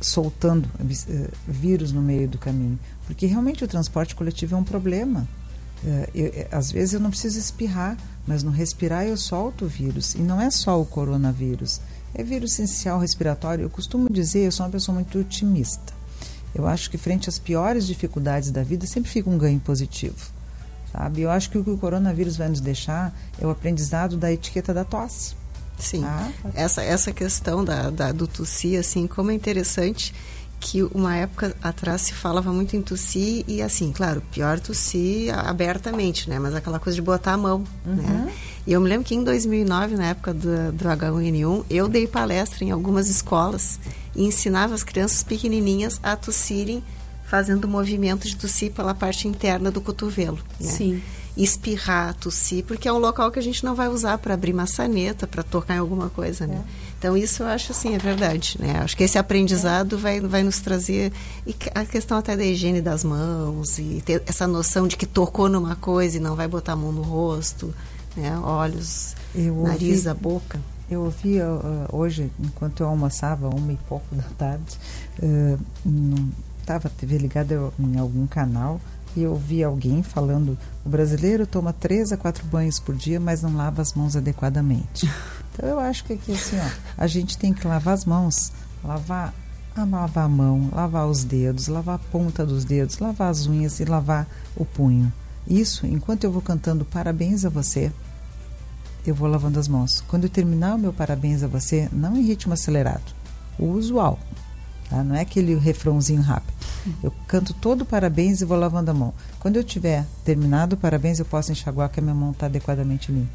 soltando eh, vírus no meio do caminho. Porque realmente o transporte coletivo é um problema. Eh, eu- às vezes eu não preciso espirrar, mas no respirar eu solto o vírus. E não é só o coronavírus, é vírus essencial respiratório. Eu costumo dizer, eu sou uma pessoa muito otimista. Eu acho que frente às piores dificuldades da vida sempre fica um ganho positivo. Sabe? Eu acho que o que o coronavírus vai nos deixar é o aprendizado da etiqueta da tosse. Sim. Ah, Essa, essa questão da, da, do tossir, assim, como é interessante que uma época atrás se falava muito em tossir e, assim, claro, pior tossir abertamente, né? Mas aquela coisa de botar a mão, né? E eu me lembro que em 2009, na época do, do H1N1, eu dei palestra em algumas escolas e ensinava as crianças pequenininhas a tossirem fazendo movimento de tossir pela parte interna do cotovelo. Né? Sim. espirrar, tossir, porque é um local que a gente não vai usar para abrir maçaneta, para tocar em alguma coisa, né? Então isso eu acho assim, é verdade, né? Acho que esse aprendizado vai, vai nos trazer e a questão até da higiene das mãos e ter essa noção de que tocou numa coisa e não vai botar a mão no rosto, né? Olhos, Eu nariz, ouvi- a boca. Eu ouvi uh, hoje, enquanto eu almoçava, uma e pouco da tarde, uh, estava a TV ligada em algum canal e eu ouvi alguém falando: o brasileiro toma três a quatro banhos por dia, mas não lava as mãos adequadamente. [LAUGHS] Então eu acho que aqui assim, ó, a gente tem que lavar as mãos, lavar a lavar a mão, lavar os dedos, lavar a ponta dos dedos, lavar as unhas e lavar o punho. Isso, enquanto eu vou cantando parabéns a você, eu vou lavando as mãos. Quando eu terminar o meu parabéns a você, não em ritmo acelerado, o usual. Tá? Não é aquele refrãozinho rápido. Eu canto todo parabéns e vou lavando a mão. Quando eu tiver terminado o parabéns, eu posso enxaguar que a minha mão está adequadamente limpa.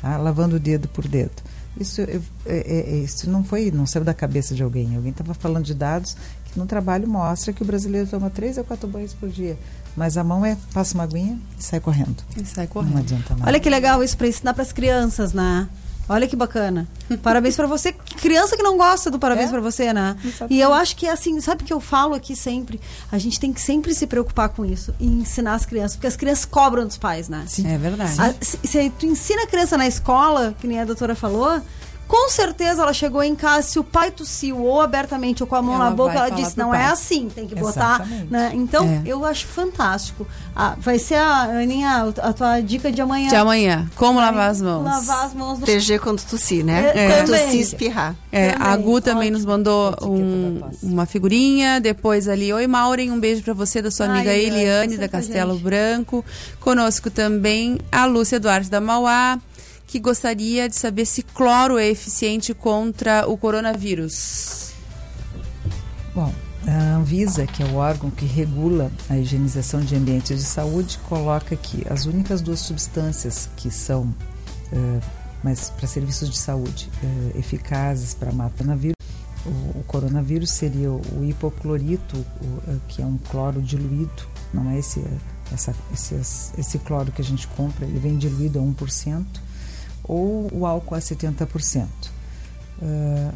Tá? Lavando o dedo por dedo. Isso, eu- é- é- isso não foi, não saiu da cabeça de alguém. Alguém estava falando de dados que no trabalho mostra que o brasileiro toma três a quatro banhos por dia. Mas a mão é, passa uma aguinha e sai correndo. E sai Não correndo. adianta nada. Olha que legal isso para ensinar para as crianças, né? Olha que bacana. Parabéns para você. Criança que não gosta do parabéns É? para você, né? Exatamente. E eu acho que assim, sabe que eu falo aqui sempre? A gente tem que sempre se preocupar com isso e ensinar as crianças, porque as crianças cobram dos pais, né? Sim. É verdade. A- se, se tu ensina a criança na escola, que nem a doutora falou, com certeza ela chegou em casa, se o pai tossiu ou abertamente ou com a mão Ela na boca, ela disse, não pai." é assim, tem que botar. Né? Então, É. eu acho fantástico. Ah, vai ser a Aninha, a tua dica de amanhã. De amanhã, como lavar as mãos? Lavar as mãos no Proteger quando tossir, né? É, Quando também. tossir, espirrar. É, a Também, Gu também ótimo. nos mandou um- uma figurinha. Depois ali, oi Maureen, um beijo pra você, da sua Ai, amiga Eliane, da com a Castelo gente. Branco. Conosco também a Lúcia Duarte da Mauá, que gostaria de saber se cloro é eficiente contra o coronavírus. Bom, a Anvisa, que é o órgão que regula a higienização de ambientes de saúde, coloca que as únicas duas substâncias que são, eh, mas para serviços de saúde, eh, eficazes para matar o coronavírus, o, coronavírus seria o, hipoclorito, o, eh, que é um cloro diluído, não é esse, essa, esse, esse cloro que a gente compra, ele vem diluído a 1%, ou o álcool a 70%. Ah,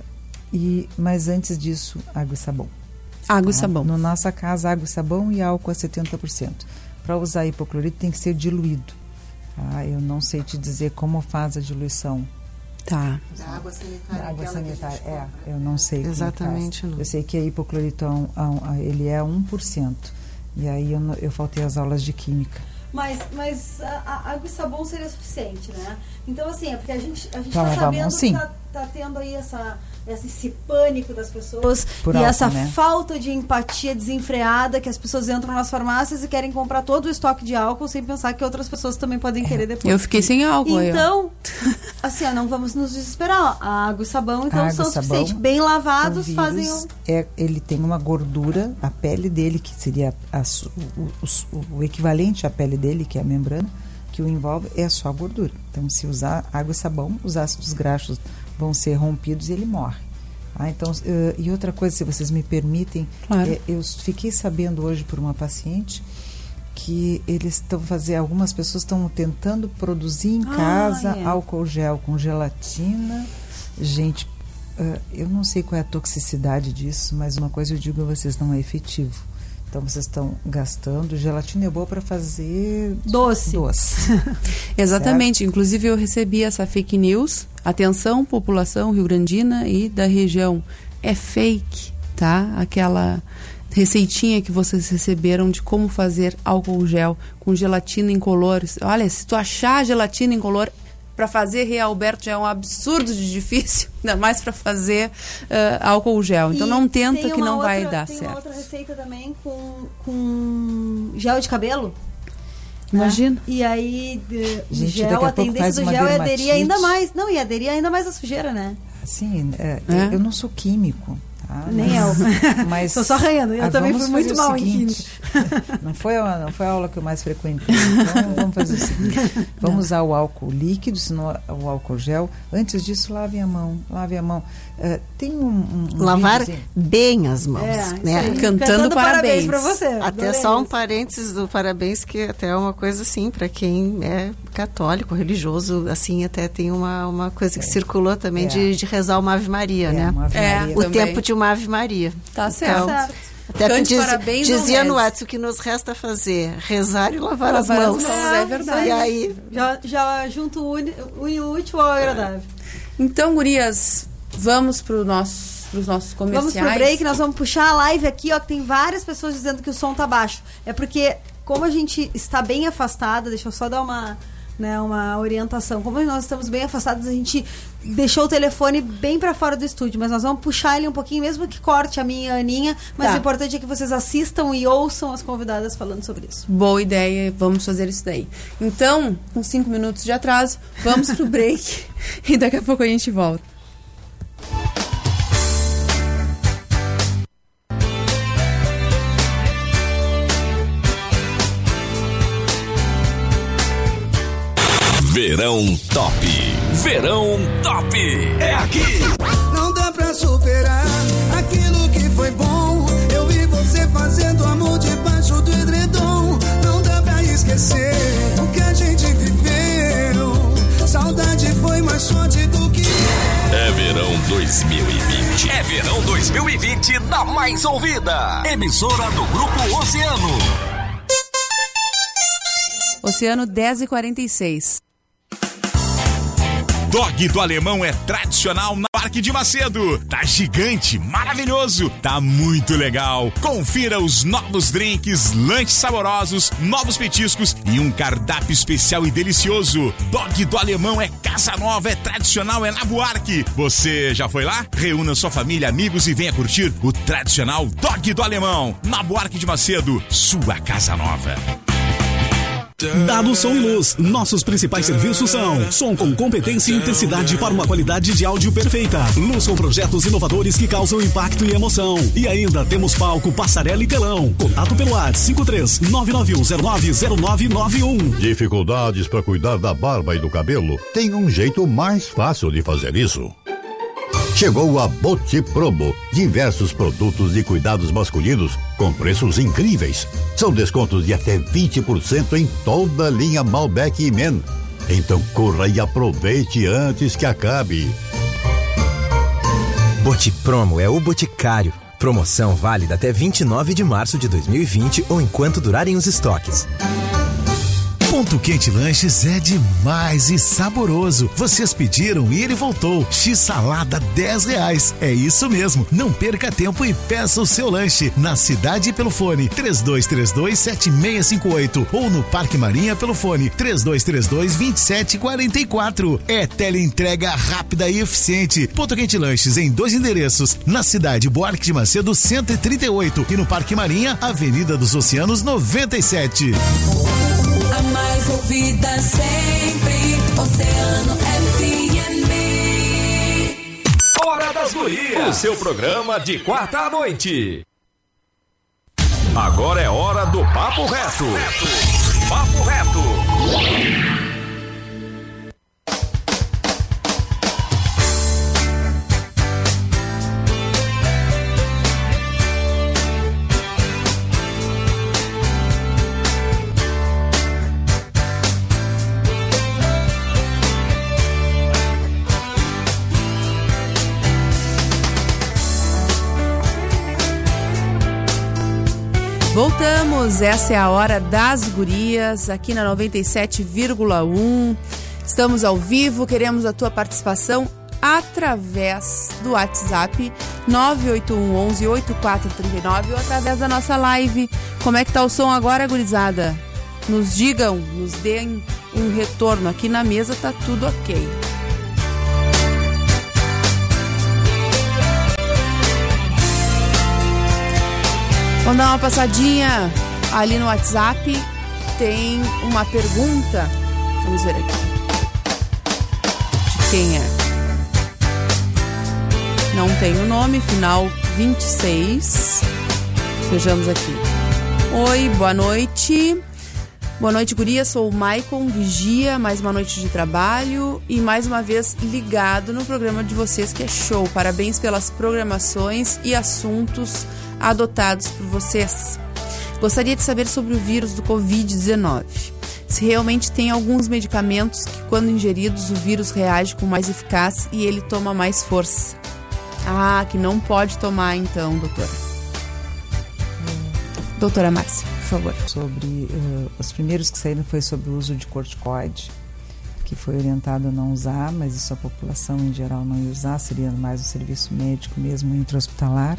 e, mas antes disso, água e sabão. Água e tá? sabão. Na nossa casa, água e sabão e álcool a 70%. Para usar hipoclorito tem que ser diluído. tá? Eu não sei te dizer como faz a diluição. Tá. Da água sanitária. Da água gente sanitária, é, eu não sei como Exatamente, faz. não. Eu sei que a hipoclorito é é um- ele é 1%. E aí eu, eu faltei as aulas de química. Mas, mas água e sabão seria suficiente, né? Então, assim, é porque a gente, a gente tá lavar a sabendo que tá, tá tendo aí essa, esse pânico das pessoas Por e álcool, essa né? falta de empatia desenfreada que as pessoas entram nas farmácias e querem comprar todo o estoque de álcool sem pensar que outras pessoas também podem querer depois. Eu fiquei sem álcool aí, ó. [LAUGHS] Assim, ó, não vamos nos desesperar. A água e sabão, então, Água, são sabão, suficientes. Bem lavados, O vírus fazem o... é, ele tem uma gordura, a pele dele, que seria a o, o- o equivalente à pele dele, que é a membrana, que o envolve, é só gordura. Então, se usar água e sabão, os ácidos graxos vão ser rompidos e ele morre. Ah, então, e outra coisa, se vocês me permitem, Claro. eh, eu fiquei sabendo hoje por uma paciente que eles estão fazendo, algumas pessoas estão tentando produzir em Ah, casa é. álcool gel com gelatina. Gente, ah, eu não sei qual é a toxicidade disso, mas uma coisa eu digo a vocês, não é efetivo. Então vocês estão gastando. Gelatina é boa para fazer Doce. doce. [LAUGHS] Exatamente. Inclusive, eu recebi essa fake news. Atenção, população rio-grandina e da região. É fake, tá? Aquela receitinha que vocês receberam de como fazer álcool gel com gelatina incolor. Olha, se tu achar gelatina incolor para fazer Realberto já é um absurdo de difícil, [LAUGHS] ainda mais para fazer ah, álcool gel. Então E não tenta tem que não vai outra- dar tem certo. uma outra receita também com, com gel de cabelo. né? Imagina. E aí, de- o Gente, gel, daqui a a pouco tendência faz do uma gel é aderir ainda mais. Não, e aderir ainda mais a sujeira, né? Sim, é, É? eu não sou químico. Tá? Nem mas, eu. [LAUGHS] Mas, Tô só rindo, eu Ah, também fui muito mal em seguinte. [LAUGHS] Não foi, a, não foi a aula que eu mais frequentei. Então, vamos fazer o seguinte: vamos usar o álcool líquido, senão o álcool gel. Antes disso, lave a mão. Lave a mão. Eh, tem um. um, Lavar videozinho- bem as mãos, É, né? aí. Cantando parabéns. pra você. Até só um parênteses do parabéns, que até é uma coisa assim, para quem é católico, religioso, assim, até tem uma, uma coisa que circulou também É. de, de rezar uma Ave Maria, É, né? uma Ave É. Maria. O também. tempo de uma Ave Maria. Tá certo. Então, Certo. Até Cante que diz- parabéns, dizia no. WhatsApp o que nos resta fazer, rezar e lavar, Lavar as as mãos. mãos, é verdade. E aí, Já, já junto o útil ao agradável. Então, gurias, vamos para nossos, pros nossos Vamos comerciais. pro break, nós vamos puxar a live aqui, ó, que tem várias pessoas dizendo que o som tá baixo. É porque, como a gente está bem afastada, deixa eu só dar uma, né, uma orientação. Como nós estamos bem afastados, a gente deixou o telefone bem pra fora do estúdio, mas nós vamos puxar ele um pouquinho, mesmo que corte a minha a Aninha, mas Tá. o importante é que vocês assistam e ouçam as convidadas falando sobre isso. Boa ideia, vamos fazer isso daí. Então, com cinco minutos de atraso, vamos pro break [LAUGHS] e daqui a pouco a gente volta. Verão Top. Verão Top. É aqui. Não dá pra superar aquilo que foi bom. Eu vi você fazendo amor debaixo do edredom. Não dá pra esquecer o que a gente viveu. Saudade foi mais forte do que. É verão 2020. É verão 2020 da mais ouvida. Emissora do Grupo Oceano. Oceano 10 e 46. Dog do Alemão é tradicional na Parque de Macedo. Tá gigante, maravilhoso, tá muito legal. Confira os novos drinks, lanches saborosos, novos petiscos e um cardápio especial e delicioso. Dog do Alemão é casa nova, é tradicional, é na Buarque. Você já foi lá? Reúna sua família, amigos e venha curtir o tradicional Dog do Alemão. Na Buarque de Macedo, sua casa nova. Dado Som e Luz. Nossos principais serviços são som com competência e intensidade para uma qualidade de áudio perfeita. Luz com projetos inovadores que causam impacto e emoção. E ainda temos palco, passarela e telão. Contato pelo WhatsApp 53 991090991. Dificuldades para cuidar da barba e do cabelo? Tem um jeito mais fácil de fazer isso. Chegou a Boti Promo. Diversos produtos de cuidados masculinos com preços incríveis. São descontos de até 20% em toda a linha Malbec e Men. Então corra e aproveite antes que acabe. Botipromo é o Boticário. Promoção válida até 29 de março de 2020 ou enquanto durarem os estoques. Ponto Quente Lanches é demais e saboroso. Vocês pediram e ele voltou. X salada 10 reais. É isso mesmo. Não perca tempo e peça o seu lanche na cidade pelo fone 3232 7658 ou no Parque Marinha pelo fone 3232 2744. É teleentrega rápida e eficiente. Ponto Quente Lanches em dois endereços. Na cidade Buarque de Macedo 138 e no Parque Marinha, Avenida dos Oceanos 97. A mais ouvida sempre, Oceano FM. Hora das Gurias. O seu programa de quarta à noite. Agora é hora do Papo Reto. Papo Reto. Voltamos, essa é a hora das gurias, aqui na 97,1. Estamos ao vivo, queremos a tua participação através do WhatsApp 981 11 8439 ou através da nossa live. Como é que tá o som agora, gurizada? Nos digam, nos deem um retorno. Aqui na mesa tá tudo ok. Vamos dar uma passadinha ali no WhatsApp. Tem uma pergunta. Vamos ver aqui. De quem é? Não tem o nome, final 26. Vejamos aqui. Oi, boa noite. Boa noite, guria. Sou o Maicon Vigia, mais uma noite de trabalho e mais uma vez ligado no programa de vocês que é show. Parabéns pelas programações e assuntos adotados por vocês. Gostaria de saber sobre o vírus do Covid-19. Se realmente tem alguns medicamentos que, quando ingeridos, o vírus reage com mais eficácia e ele toma mais força. Ah, que não pode tomar então, doutora. Doutora Márcia, por favor. Sobre uh, os primeiros que saíram foi sobre o uso de corticoide, que foi orientado a não usar, mas isso a população em geral não ia usar, seria mais o serviço médico mesmo intra-hospitalar.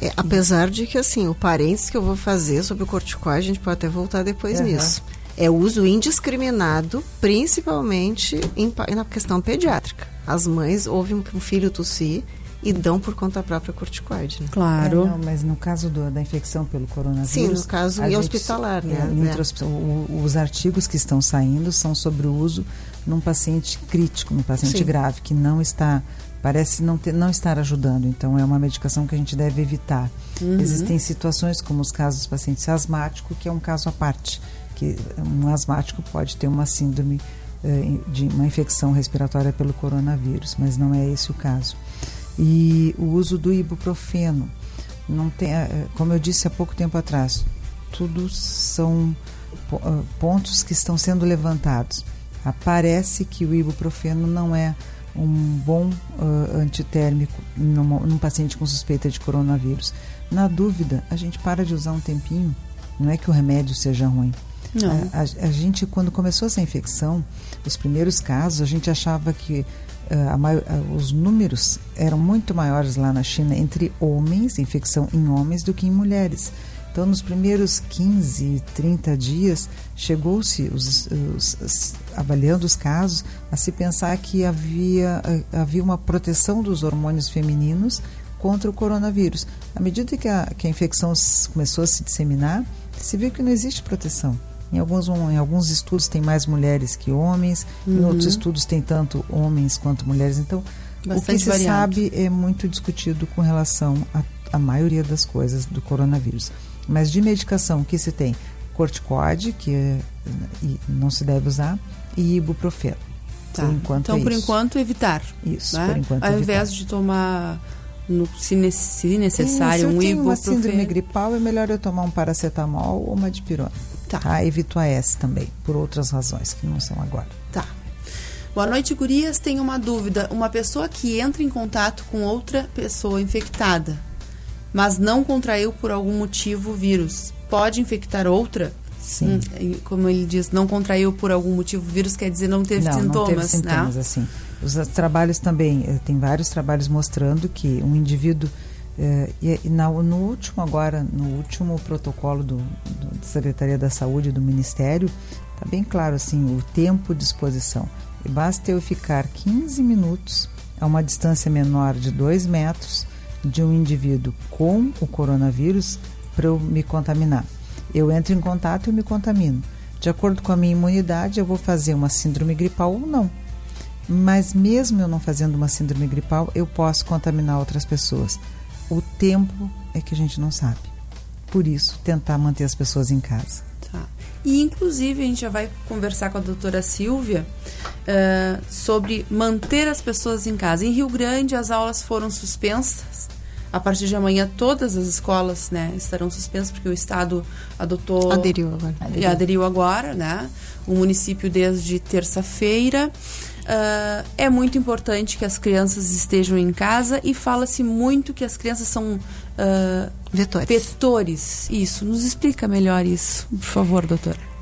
É, apesar de que, assim, o parênteses que eu vou fazer sobre o corticoide, a gente pode até voltar depois Uhum. nisso. É o uso indiscriminado, principalmente em na questão pediátrica. As mães ouvem um filho tossir e dão por conta própria corticoide. Né? É, não, mas no caso do- da infecção pelo coronavírus. Sim, no caso gente- hospitalar, né? é, É. intra-hospi- o- os artigos que estão saindo são sobre o uso num paciente crítico, num paciente Sim. grave, que não está. Parece não, ter, não estar ajudando, então é uma medicação que a gente deve evitar. Uhum. Existem situações como os casos dos pacientes asmáticos, que é um caso à parte, que um asmático pode ter uma síndrome eh, de uma infecção respiratória pelo coronavírus, mas não é esse o caso. E o uso do ibuprofeno, não tem, eh, como eu disse há pouco tempo atrás, tudo são ah, pontos que estão sendo levantados. Ah, Parece que o ibuprofeno não é um bom ah, antitérmico numa- num paciente com suspeita de coronavírus. Na dúvida, a gente para de usar um tempinho. Não é que o remédio seja ruim. Não. A, a- a gente, quando começou essa infecção, os primeiros casos, a gente achava que ah, a mai- ah, os números eram muito maiores lá na China entre homens, infecção em homens, do que em mulheres. Então, nos primeiros 15, 30 dias, chegou-se, avaliando os casos, a se pensar que havia, havia uma proteção dos hormônios femininos contra o coronavírus. À medida que a, que a infecção começou a se disseminar, se viu que não existe proteção. Em alguns, em alguns estudos tem mais mulheres que homens, em Uhum. outros estudos tem tanto homens quanto mulheres. Então, o Bastante que se variado. sabe é muito discutido com relação à maioria das coisas do coronavírus. Mas de medicação, que se tem? Corticoide, que é, não se deve usar, e ibuprofeno. Tá. Por enquanto então, é por isso. enquanto, evitar. Isso, né? por enquanto Ao evitar. invés de tomar, no, se, ne- se necessário, Sim, se eu um tenho uma ibuprofeno. síndrome gripal, é melhor eu tomar um paracetamol ou uma dipirona. Tá. Evito a S também, por outras razões que não são agora. Tá. Boa noite, gurias. Tenho uma dúvida. Uma pessoa que entra em contato com outra pessoa infectada, mas não contraiu por algum motivo o vírus, pode infectar outra? Sim. Hum, como ele diz, não contraiu por algum motivo o vírus, quer dizer, não teve não, sintomas, não teve sintomas né? assim. Os trabalhos também, eh, tem vários trabalhos mostrando que um indivíduo eh, e, e na- no último agora, no último protocolo do, do- da Secretaria da Saúde do Ministério, está bem claro assim o tempo de exposição. E basta eu ficar 15 minutos a uma distância menor de 2 metros de um indivíduo com o coronavírus para eu me contaminar. Eu entro em contato e me contamino. De acordo com a minha imunidade, eu vou fazer uma síndrome gripal ou não. Mas mesmo eu não fazendo uma síndrome gripal, eu posso contaminar outras pessoas. O tempo é que a gente não sabe. Por isso, tentar manter as pessoas em casa. Tá. E, inclusive, a gente já vai conversar com a doutora Silvia eh, sobre manter as pessoas em casa. Em Rio Grande, as aulas foram suspensas. A partir de amanhã, todas as escolas né, estarão suspensas, porque o Estado adotou. Aderiu agora. E aderiu agora, né? O município desde terça-feira. Ah, é muito importante que as crianças estejam em casa e fala-se muito que as crianças são ah, Vetores. vetores. Isso, nos explica melhor isso, por favor, doutora.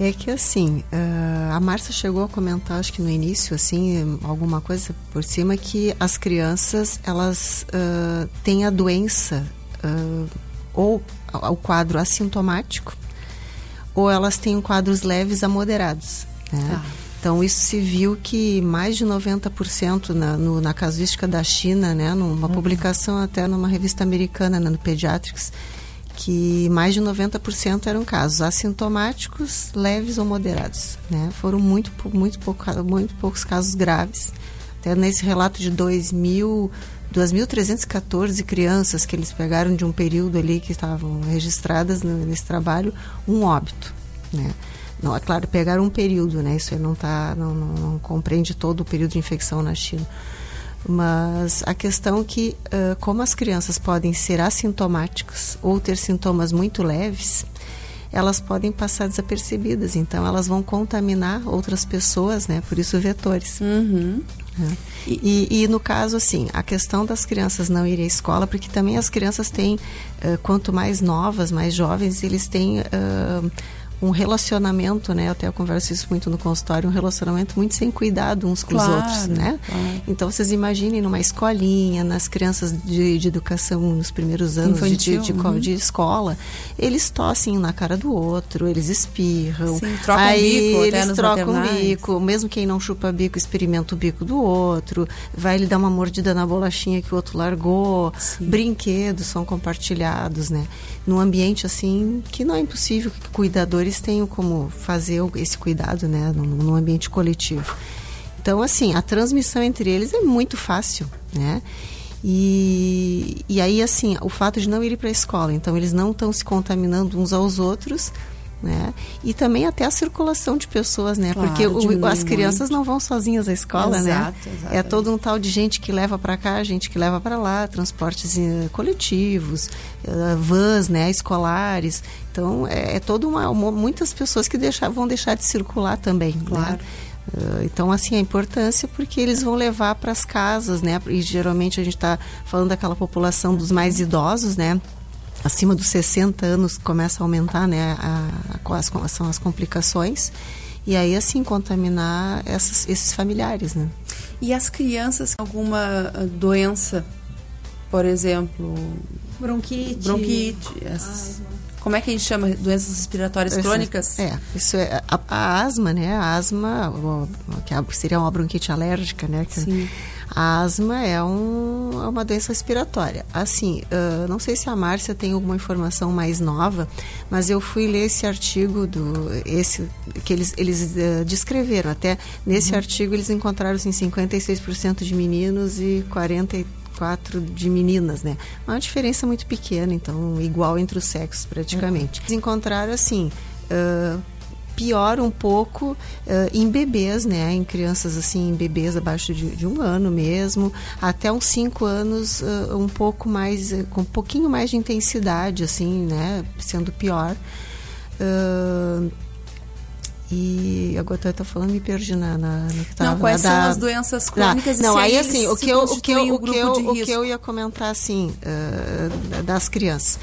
É que assim, ah, a Márcia chegou a comentar, acho que no início, assim, alguma coisa por cima, que as crianças, elas ah, têm a doença, ah, ou o quadro assintomático, ou elas têm quadros leves a moderados. né? Então, isso se viu que mais de 90% na, no- na casuística da China, né, numa publicação até numa revista americana, né, no Pediatrics, que mais de 90% eram casos assintomáticos, leves ou moderados. Né? Foram muito, muito, pouco, muito poucos casos graves. Até nesse relato de 2000, 2.314 crianças que eles pegaram de um período ali que estavam registradas nesse trabalho, um óbito. Né? Não, é claro, pegaram um período, né? Isso não, tá, não, não, não compreende todo o período de infecção na China. Mas a questão que, ah, como as crianças podem ser assintomáticas ou ter sintomas muito leves, elas podem passar desapercebidas. Então, elas vão contaminar outras pessoas, né? Por isso, vetores. Uhum. né? E, e no caso, assim, a questão das crianças não irem à escola, porque também as crianças têm, ah, quanto mais novas, mais jovens, eles têm ah, um relacionamento, né? Eu até converso isso muito no consultório, um relacionamento muito sem cuidado uns com Claro, os outros, né? claro. Então vocês imaginem numa escolinha, nas crianças de, de educação nos primeiros anos de, Infantil, de, de, uhum. de escola, eles tossem na cara do outro, eles espirram, Sim, trocam aí bico eles trocam maternais. bico, mesmo quem não chupa bico experimenta o bico do outro, vai lhe dar uma mordida na bolachinha que o outro largou, brinquedos são compartilhados, né? Num ambiente assim que não é impossível que cuidadores tenham como fazer esse cuidado, né? Num ambiente coletivo. Então, assim, a transmissão entre eles é muito fácil, né? E, e aí, assim, o fato de não ir para a escola, então eles não estão se contaminando uns aos outros, né? E também até a circulação de pessoas, né? Claro, Porque o- as crianças muito. não vão sozinhas à escola, né? Exato, É exatamente. todo um tal de gente que leva para cá, gente que leva para lá, transportes eh, coletivos, eh, vans, né, escolares. Então é, é toda uma, uma- muitas pessoas que deixar, vão deixar de circular também, Claro. né? Então, assim, a importância porque eles vão levar para as casas, né? E geralmente a gente está falando daquela população dos mais idosos, né? Acima dos 60 anos começa a aumentar, né? A, a- quais são as complicações. E aí, assim, contaminar essas- esses familiares, né? E as crianças com alguma ah, doença, por exemplo, Bronquite. bronquite, essas- como é que a gente chama? Doenças respiratórias Essa- crônicas? É, isso é a, a asma, né? A asma, o- que a- seria uma bronquite alérgica, né? Que- Sim. A asma é, um, é uma doença respiratória. Assim, ah, não sei se a Márcia tem alguma informação mais nova, mas eu fui ler esse artigo do esse que eles eles ah, descreveram. Até nesse Uhum. artigo eles encontraram assim 56% de meninos e 44 de meninas, né? Uma diferença muito pequena, então igual entre os sexos praticamente. Eles encontraram assim ah, pior um pouco eh, em bebês, né? Em crianças assim, em bebês abaixo de, de um ano mesmo, até uns cinco anos, eh, um pouco mais, eh, com um pouquinho mais de intensidade, assim, né? Sendo pior. E agora eu tô falando, me perdi na, na, no que tava- Não, quais da- são as doenças crônicas e Não, se aí assim, o que eu, o que eu, o que eu, o que eu ia comentar assim ah, das crianças.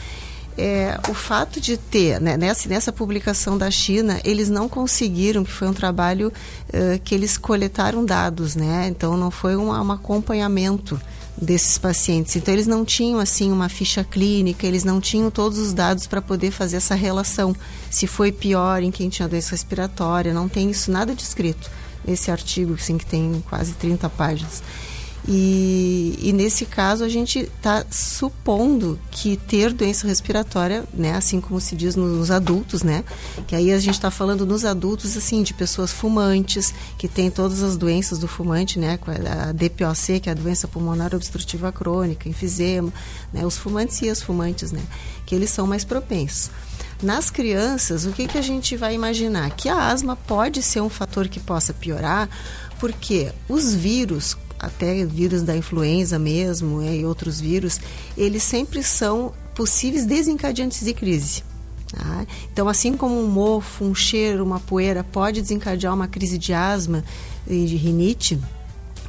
É, o fato de ter, né, nessa, nessa publicação da China, eles não conseguiram, que foi um trabalho eh, que eles coletaram dados, né? Então não foi um, um acompanhamento desses pacientes. Então eles não tinham assim uma ficha clínica, eles não tinham todos os dados para poder fazer essa relação. Se foi pior em quem tinha doença respiratória, não tem isso nada descrito nesse artigo, assim, que tem quase 30 páginas. E, e nesse caso a gente está supondo que ter doença respiratória, né, assim como se diz nos adultos, né, que aí a gente está falando nos adultos assim de pessoas fumantes que têm todas as doenças do fumante, né, a DPOC que é a doença pulmonar obstrutiva crônica, enfisema, né, os fumantes e as fumantes, né, que eles são mais propensos. Nas crianças, o que, que a gente vai imaginar? Que a asma pode ser um fator que possa piorar, porque os vírus, até vírus da influenza mesmo é, e outros vírus, eles sempre são possíveis desencadeantes de crise. tá? Então, assim como um mofo, um cheiro, uma poeira pode desencadear uma crise de asma e de rinite,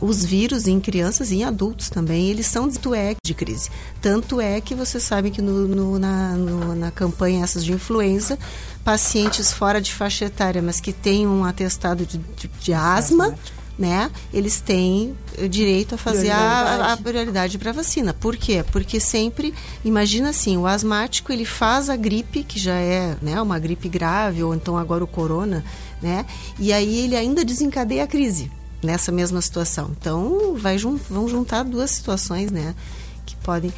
os vírus em crianças e em adultos também, eles são de de crise. Tanto é que você sabe que no, no, na, no, na campanha essas de influenza, pacientes fora de faixa etária, mas que têm um atestado de, de, de asma, né? Eles têm direito a fazer a, a prioridade para vacina. Por quê? Porque sempre, imagina assim, o asmático ele faz a gripe, que já é né, uma gripe grave, ou então agora o corona, né? E aí ele ainda desencadeia a crise nessa mesma situação. Então, vai vão juntar duas situações, né? Que podem.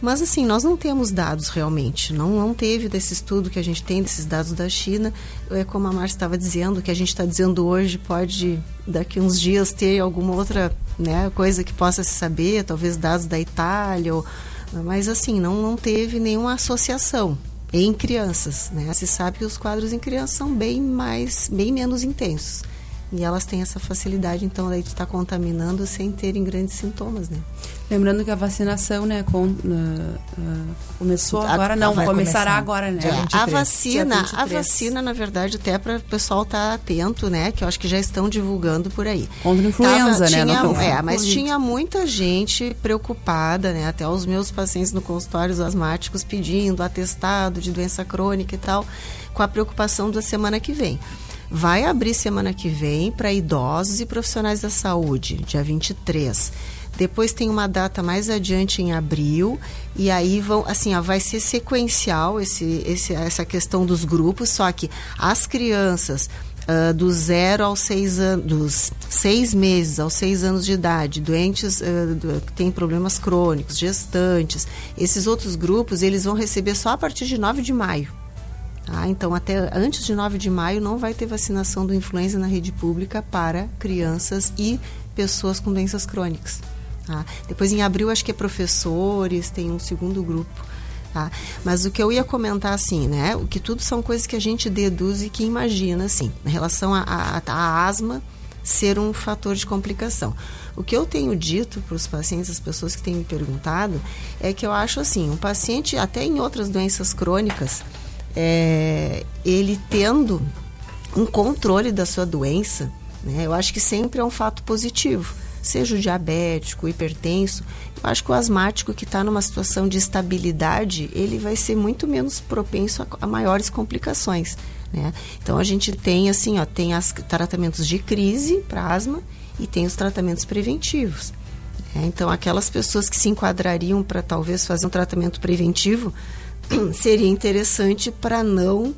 Mas assim, nós não temos dados realmente. Não, não teve desse estudo que a gente tem, desses dados da China. É como a Márcia estava dizendo, que a gente está dizendo hoje pode, daqui uns dias, ter alguma outra né, coisa que possa se saber, talvez dados da Itália. Ou, mas assim, não, não teve nenhuma associação em crianças. Né? Se sabe que os quadros em crianças são bem mais, bem menos intensos. E elas têm essa facilidade, então, de estar contaminando sem terem grandes sintomas, né? Lembrando que a vacinação, né, com, uh, uh, começou agora, não, começará agora, né? É, a vacina, a vacina, na verdade, até para o pessoal estar tá atento, né, que eu acho que já estão divulgando por aí. Contra influenza, Tava, né? Tinha, não, é, mas tinha muita gente preocupada, né, até os meus pacientes no consultório, os asmáticos, pedindo atestado de doença crônica e tal, com a preocupação da semana que vem vai abrir semana que vem para idosos e profissionais da saúde, dia 23. Depois tem uma data mais adiante em abril e aí vão assim, ó, vai ser sequencial esse, esse, essa questão dos grupos, só que as crianças Uh, do zero aos seis anos, dos seis meses aos seis anos de idade, doentes uh, que têm problemas crônicos, gestantes, esses outros grupos eles vão receber só a partir de 9 de maio. Tá? Então, até antes de 9 de maio, não vai ter vacinação do influenza na rede pública para crianças e pessoas com doenças crônicas. Tá? Depois, em abril, acho que é professores, tem um segundo grupo. Tá? Mas o que eu ia comentar, assim, né? O que tudo são coisas que a gente deduz e que imagina, assim, em relação à asma ser um fator de complicação. O que eu tenho dito para os pacientes, as pessoas que têm me perguntado, é que eu acho assim, um paciente, até em outras doenças crônicas, é, ele tendo um controle da sua doença, né, eu acho que sempre é um fato positivo. Seja o diabético, o hipertenso, eu acho que o asmático que está numa situação de estabilidade, ele vai ser muito menos propenso a, a maiores complicações. Né? Então a gente tem assim, ó, tem os tratamentos de crise para asma e tem os tratamentos preventivos. Né? Então aquelas pessoas que se enquadrariam para talvez fazer um tratamento preventivo, [CLEARS THROAT] seria interessante para não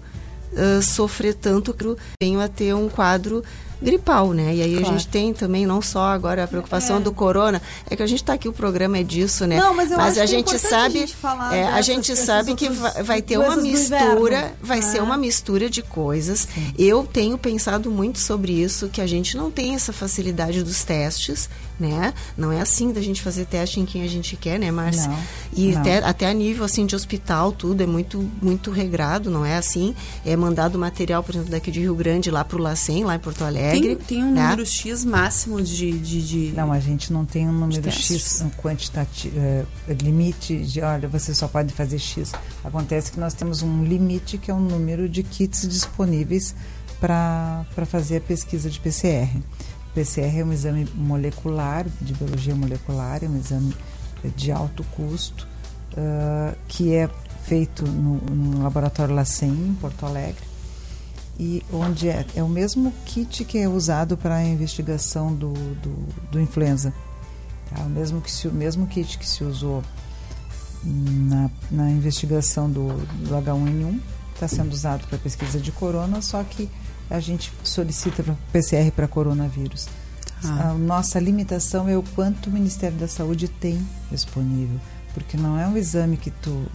uh, sofrer tanto que venho a ter um quadro gripal, né? E aí claro. a gente tem também não só agora a preocupação é. do corona, é que a gente está aqui o programa é disso, né? Não, mas eu mas acho a gente é sabe, a gente, falar é, a gente sabe que vai, vai ter uma mistura, vai é. ser uma mistura de coisas. Sim. Eu tenho pensado muito sobre isso, que a gente não tem essa facilidade dos testes né? Não é assim da gente fazer teste em quem a gente quer, né, Márcia? Não, e não. Até, até a nível assim de hospital, tudo é muito muito regrado, não é assim? É mandado material, por exemplo, daqui de Rio Grande lá para o Lacem, lá em Porto Alegre. Tem, tem um né? número X máximo de, de, de, Não, a gente não tem um número X um quantitativo, é, limite de, olha, você só pode fazer X. Acontece que nós temos um limite que é o número de kits disponíveis para fazer a pesquisa de PCR. PCR é um exame molecular, de biologia molecular, é um exame de alto custo, uh, que é feito no, no laboratório LACEN, em Porto Alegre, e onde é, é o mesmo kit que é usado para a investigação do, do, do influenza. Tá? O, mesmo que se, o mesmo kit que se usou na, na investigação do, do H1N1 está sendo usado para pesquisa de corona, só que a gente solicita para PCR para coronavírus. Ah. A nossa limitação é o quanto o Ministério da Saúde tem disponível, porque não é um exame que tu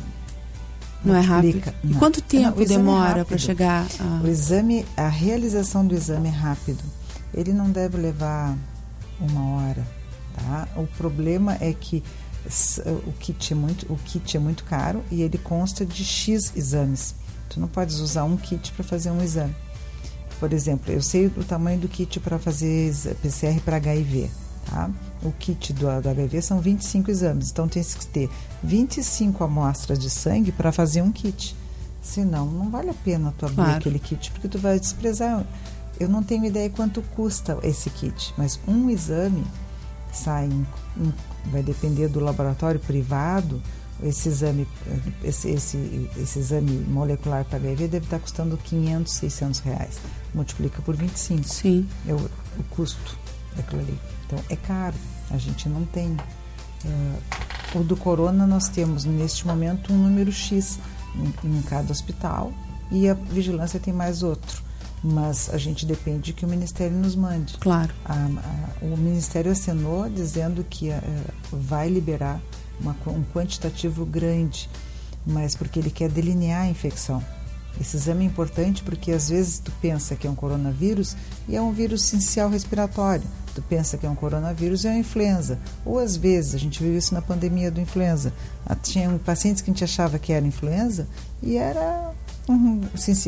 não é rápido. Não. E quanto tempo não, é demora é para chegar? A... O exame, a realização do exame é rápido. Ele não deve levar uma hora, tá? O problema é que o kit é muito, o kit é muito caro e ele consta de X exames. Tu não podes usar um kit para fazer um exame. Por exemplo, eu sei o tamanho do kit para fazer PCR para HIV. Tá? O kit do, do HIV são 25 exames, então tem que ter 25 amostras de sangue para fazer um kit. Senão, não vale a pena tu abrir claro. aquele kit, porque tu vai desprezar. Eu não tenho ideia quanto custa esse kit, mas um exame sai, em- em- vai depender do laboratório privado, esse exame, esse, esse, esse exame molecular para HIV deve estar custando 500, 600 reais. Multiplica por 25. Sim. É o, o custo daquilo ali. Então, é caro. A gente não tem. eh, o do corona, nós temos, neste momento, um número X em, em cada hospital e a vigilância tem mais outro. Mas a gente depende que o Ministério nos mande. Claro. A- a- o Ministério assinou dizendo que eh, vai liberar uma um quantitativo grande, mas porque ele quer delinear a infecção. Esse exame é importante porque às vezes tu pensa que é um coronavírus e é um vírus essencial respiratório. Tu pensa que é um coronavírus e é uma influenza. Ou às vezes, a gente viu isso na pandemia do influenza. Ah, Tinha pacientes que a gente achava que era influenza e era um,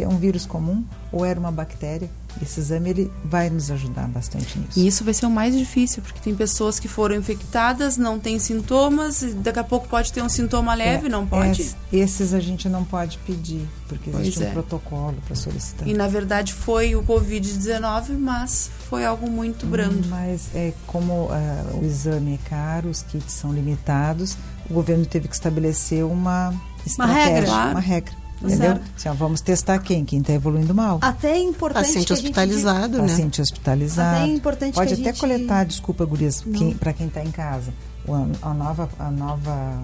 um vírus comum ou era uma bactéria. Esse exame ele vai nos ajudar bastante nisso. E isso vai ser o mais difícil, porque tem pessoas que foram infectadas, não têm sintomas, e daqui a pouco pode ter um sintoma leve, É, não pode? es- esses a gente não pode pedir, porque Pois existe é. um protocolo para solicitar. E na verdade foi o Covid-19, mas foi algo muito brando. Mas é como ah, o exame é caro, os kits são limitados, o governo teve que estabelecer uma estratégia, regra. uma regra. Tá Entendeu? certo. Assim, ó, vamos testar quem? Quem está evoluindo mal. Até é importante Paciente que a gente hospitalizado, diga- né? Paciente hospitalizado. Até é importante Pode que a até gente- coletar, desculpa, gurias, para quem está em casa. O, a nova, a nova,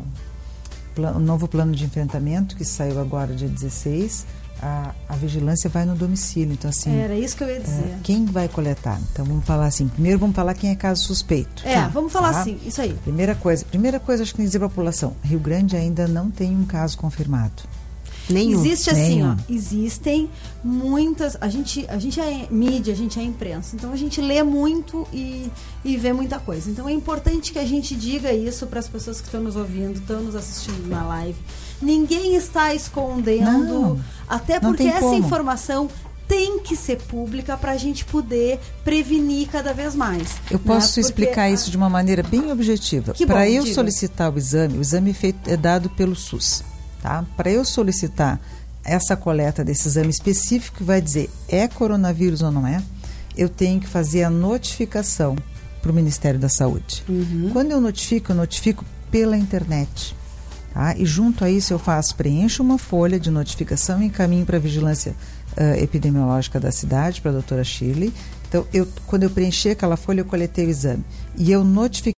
o novo plano de enfrentamento que saiu agora dia 16, a, a vigilância vai no domicílio. Então, assim, Era isso que eu ia dizer. é, quem vai coletar? Então, vamos falar assim. Primeiro, vamos falar quem é caso suspeito. É, vamos falar Tá? assim, isso aí. Primeira coisa, primeira coisa, acho que tem que dizer para a população: Rio Grande ainda não tem um caso confirmado. Existe assim, Nenhum. ó, existem muitas. A gente, a gente é mídia, a gente é imprensa, então a gente lê muito e, e vê muita coisa. Então é importante que a gente diga isso para as pessoas que estão nos ouvindo, estão nos assistindo na live. Ninguém está escondendo, Não, até porque essa como. informação tem que ser pública para a gente poder prevenir cada vez mais. Eu né? posso Porque explicar a- isso de uma maneira bem objetiva. Para eu diga. solicitar o exame, o exame é, feito, é dado pelo SUS. Tá? Para eu solicitar essa coleta desse exame específico que vai dizer é coronavírus ou não é, eu tenho que fazer a notificação para o Ministério da Saúde. Quando eu notifico, eu notifico pela internet. Tá? E junto a isso eu faço, preencho uma folha de notificação e encaminho para a vigilância ah, epidemiológica da cidade, para a doutora Shirley. Então, eu, quando eu preenchi aquela folha, eu coletei o exame. E eu notifiquei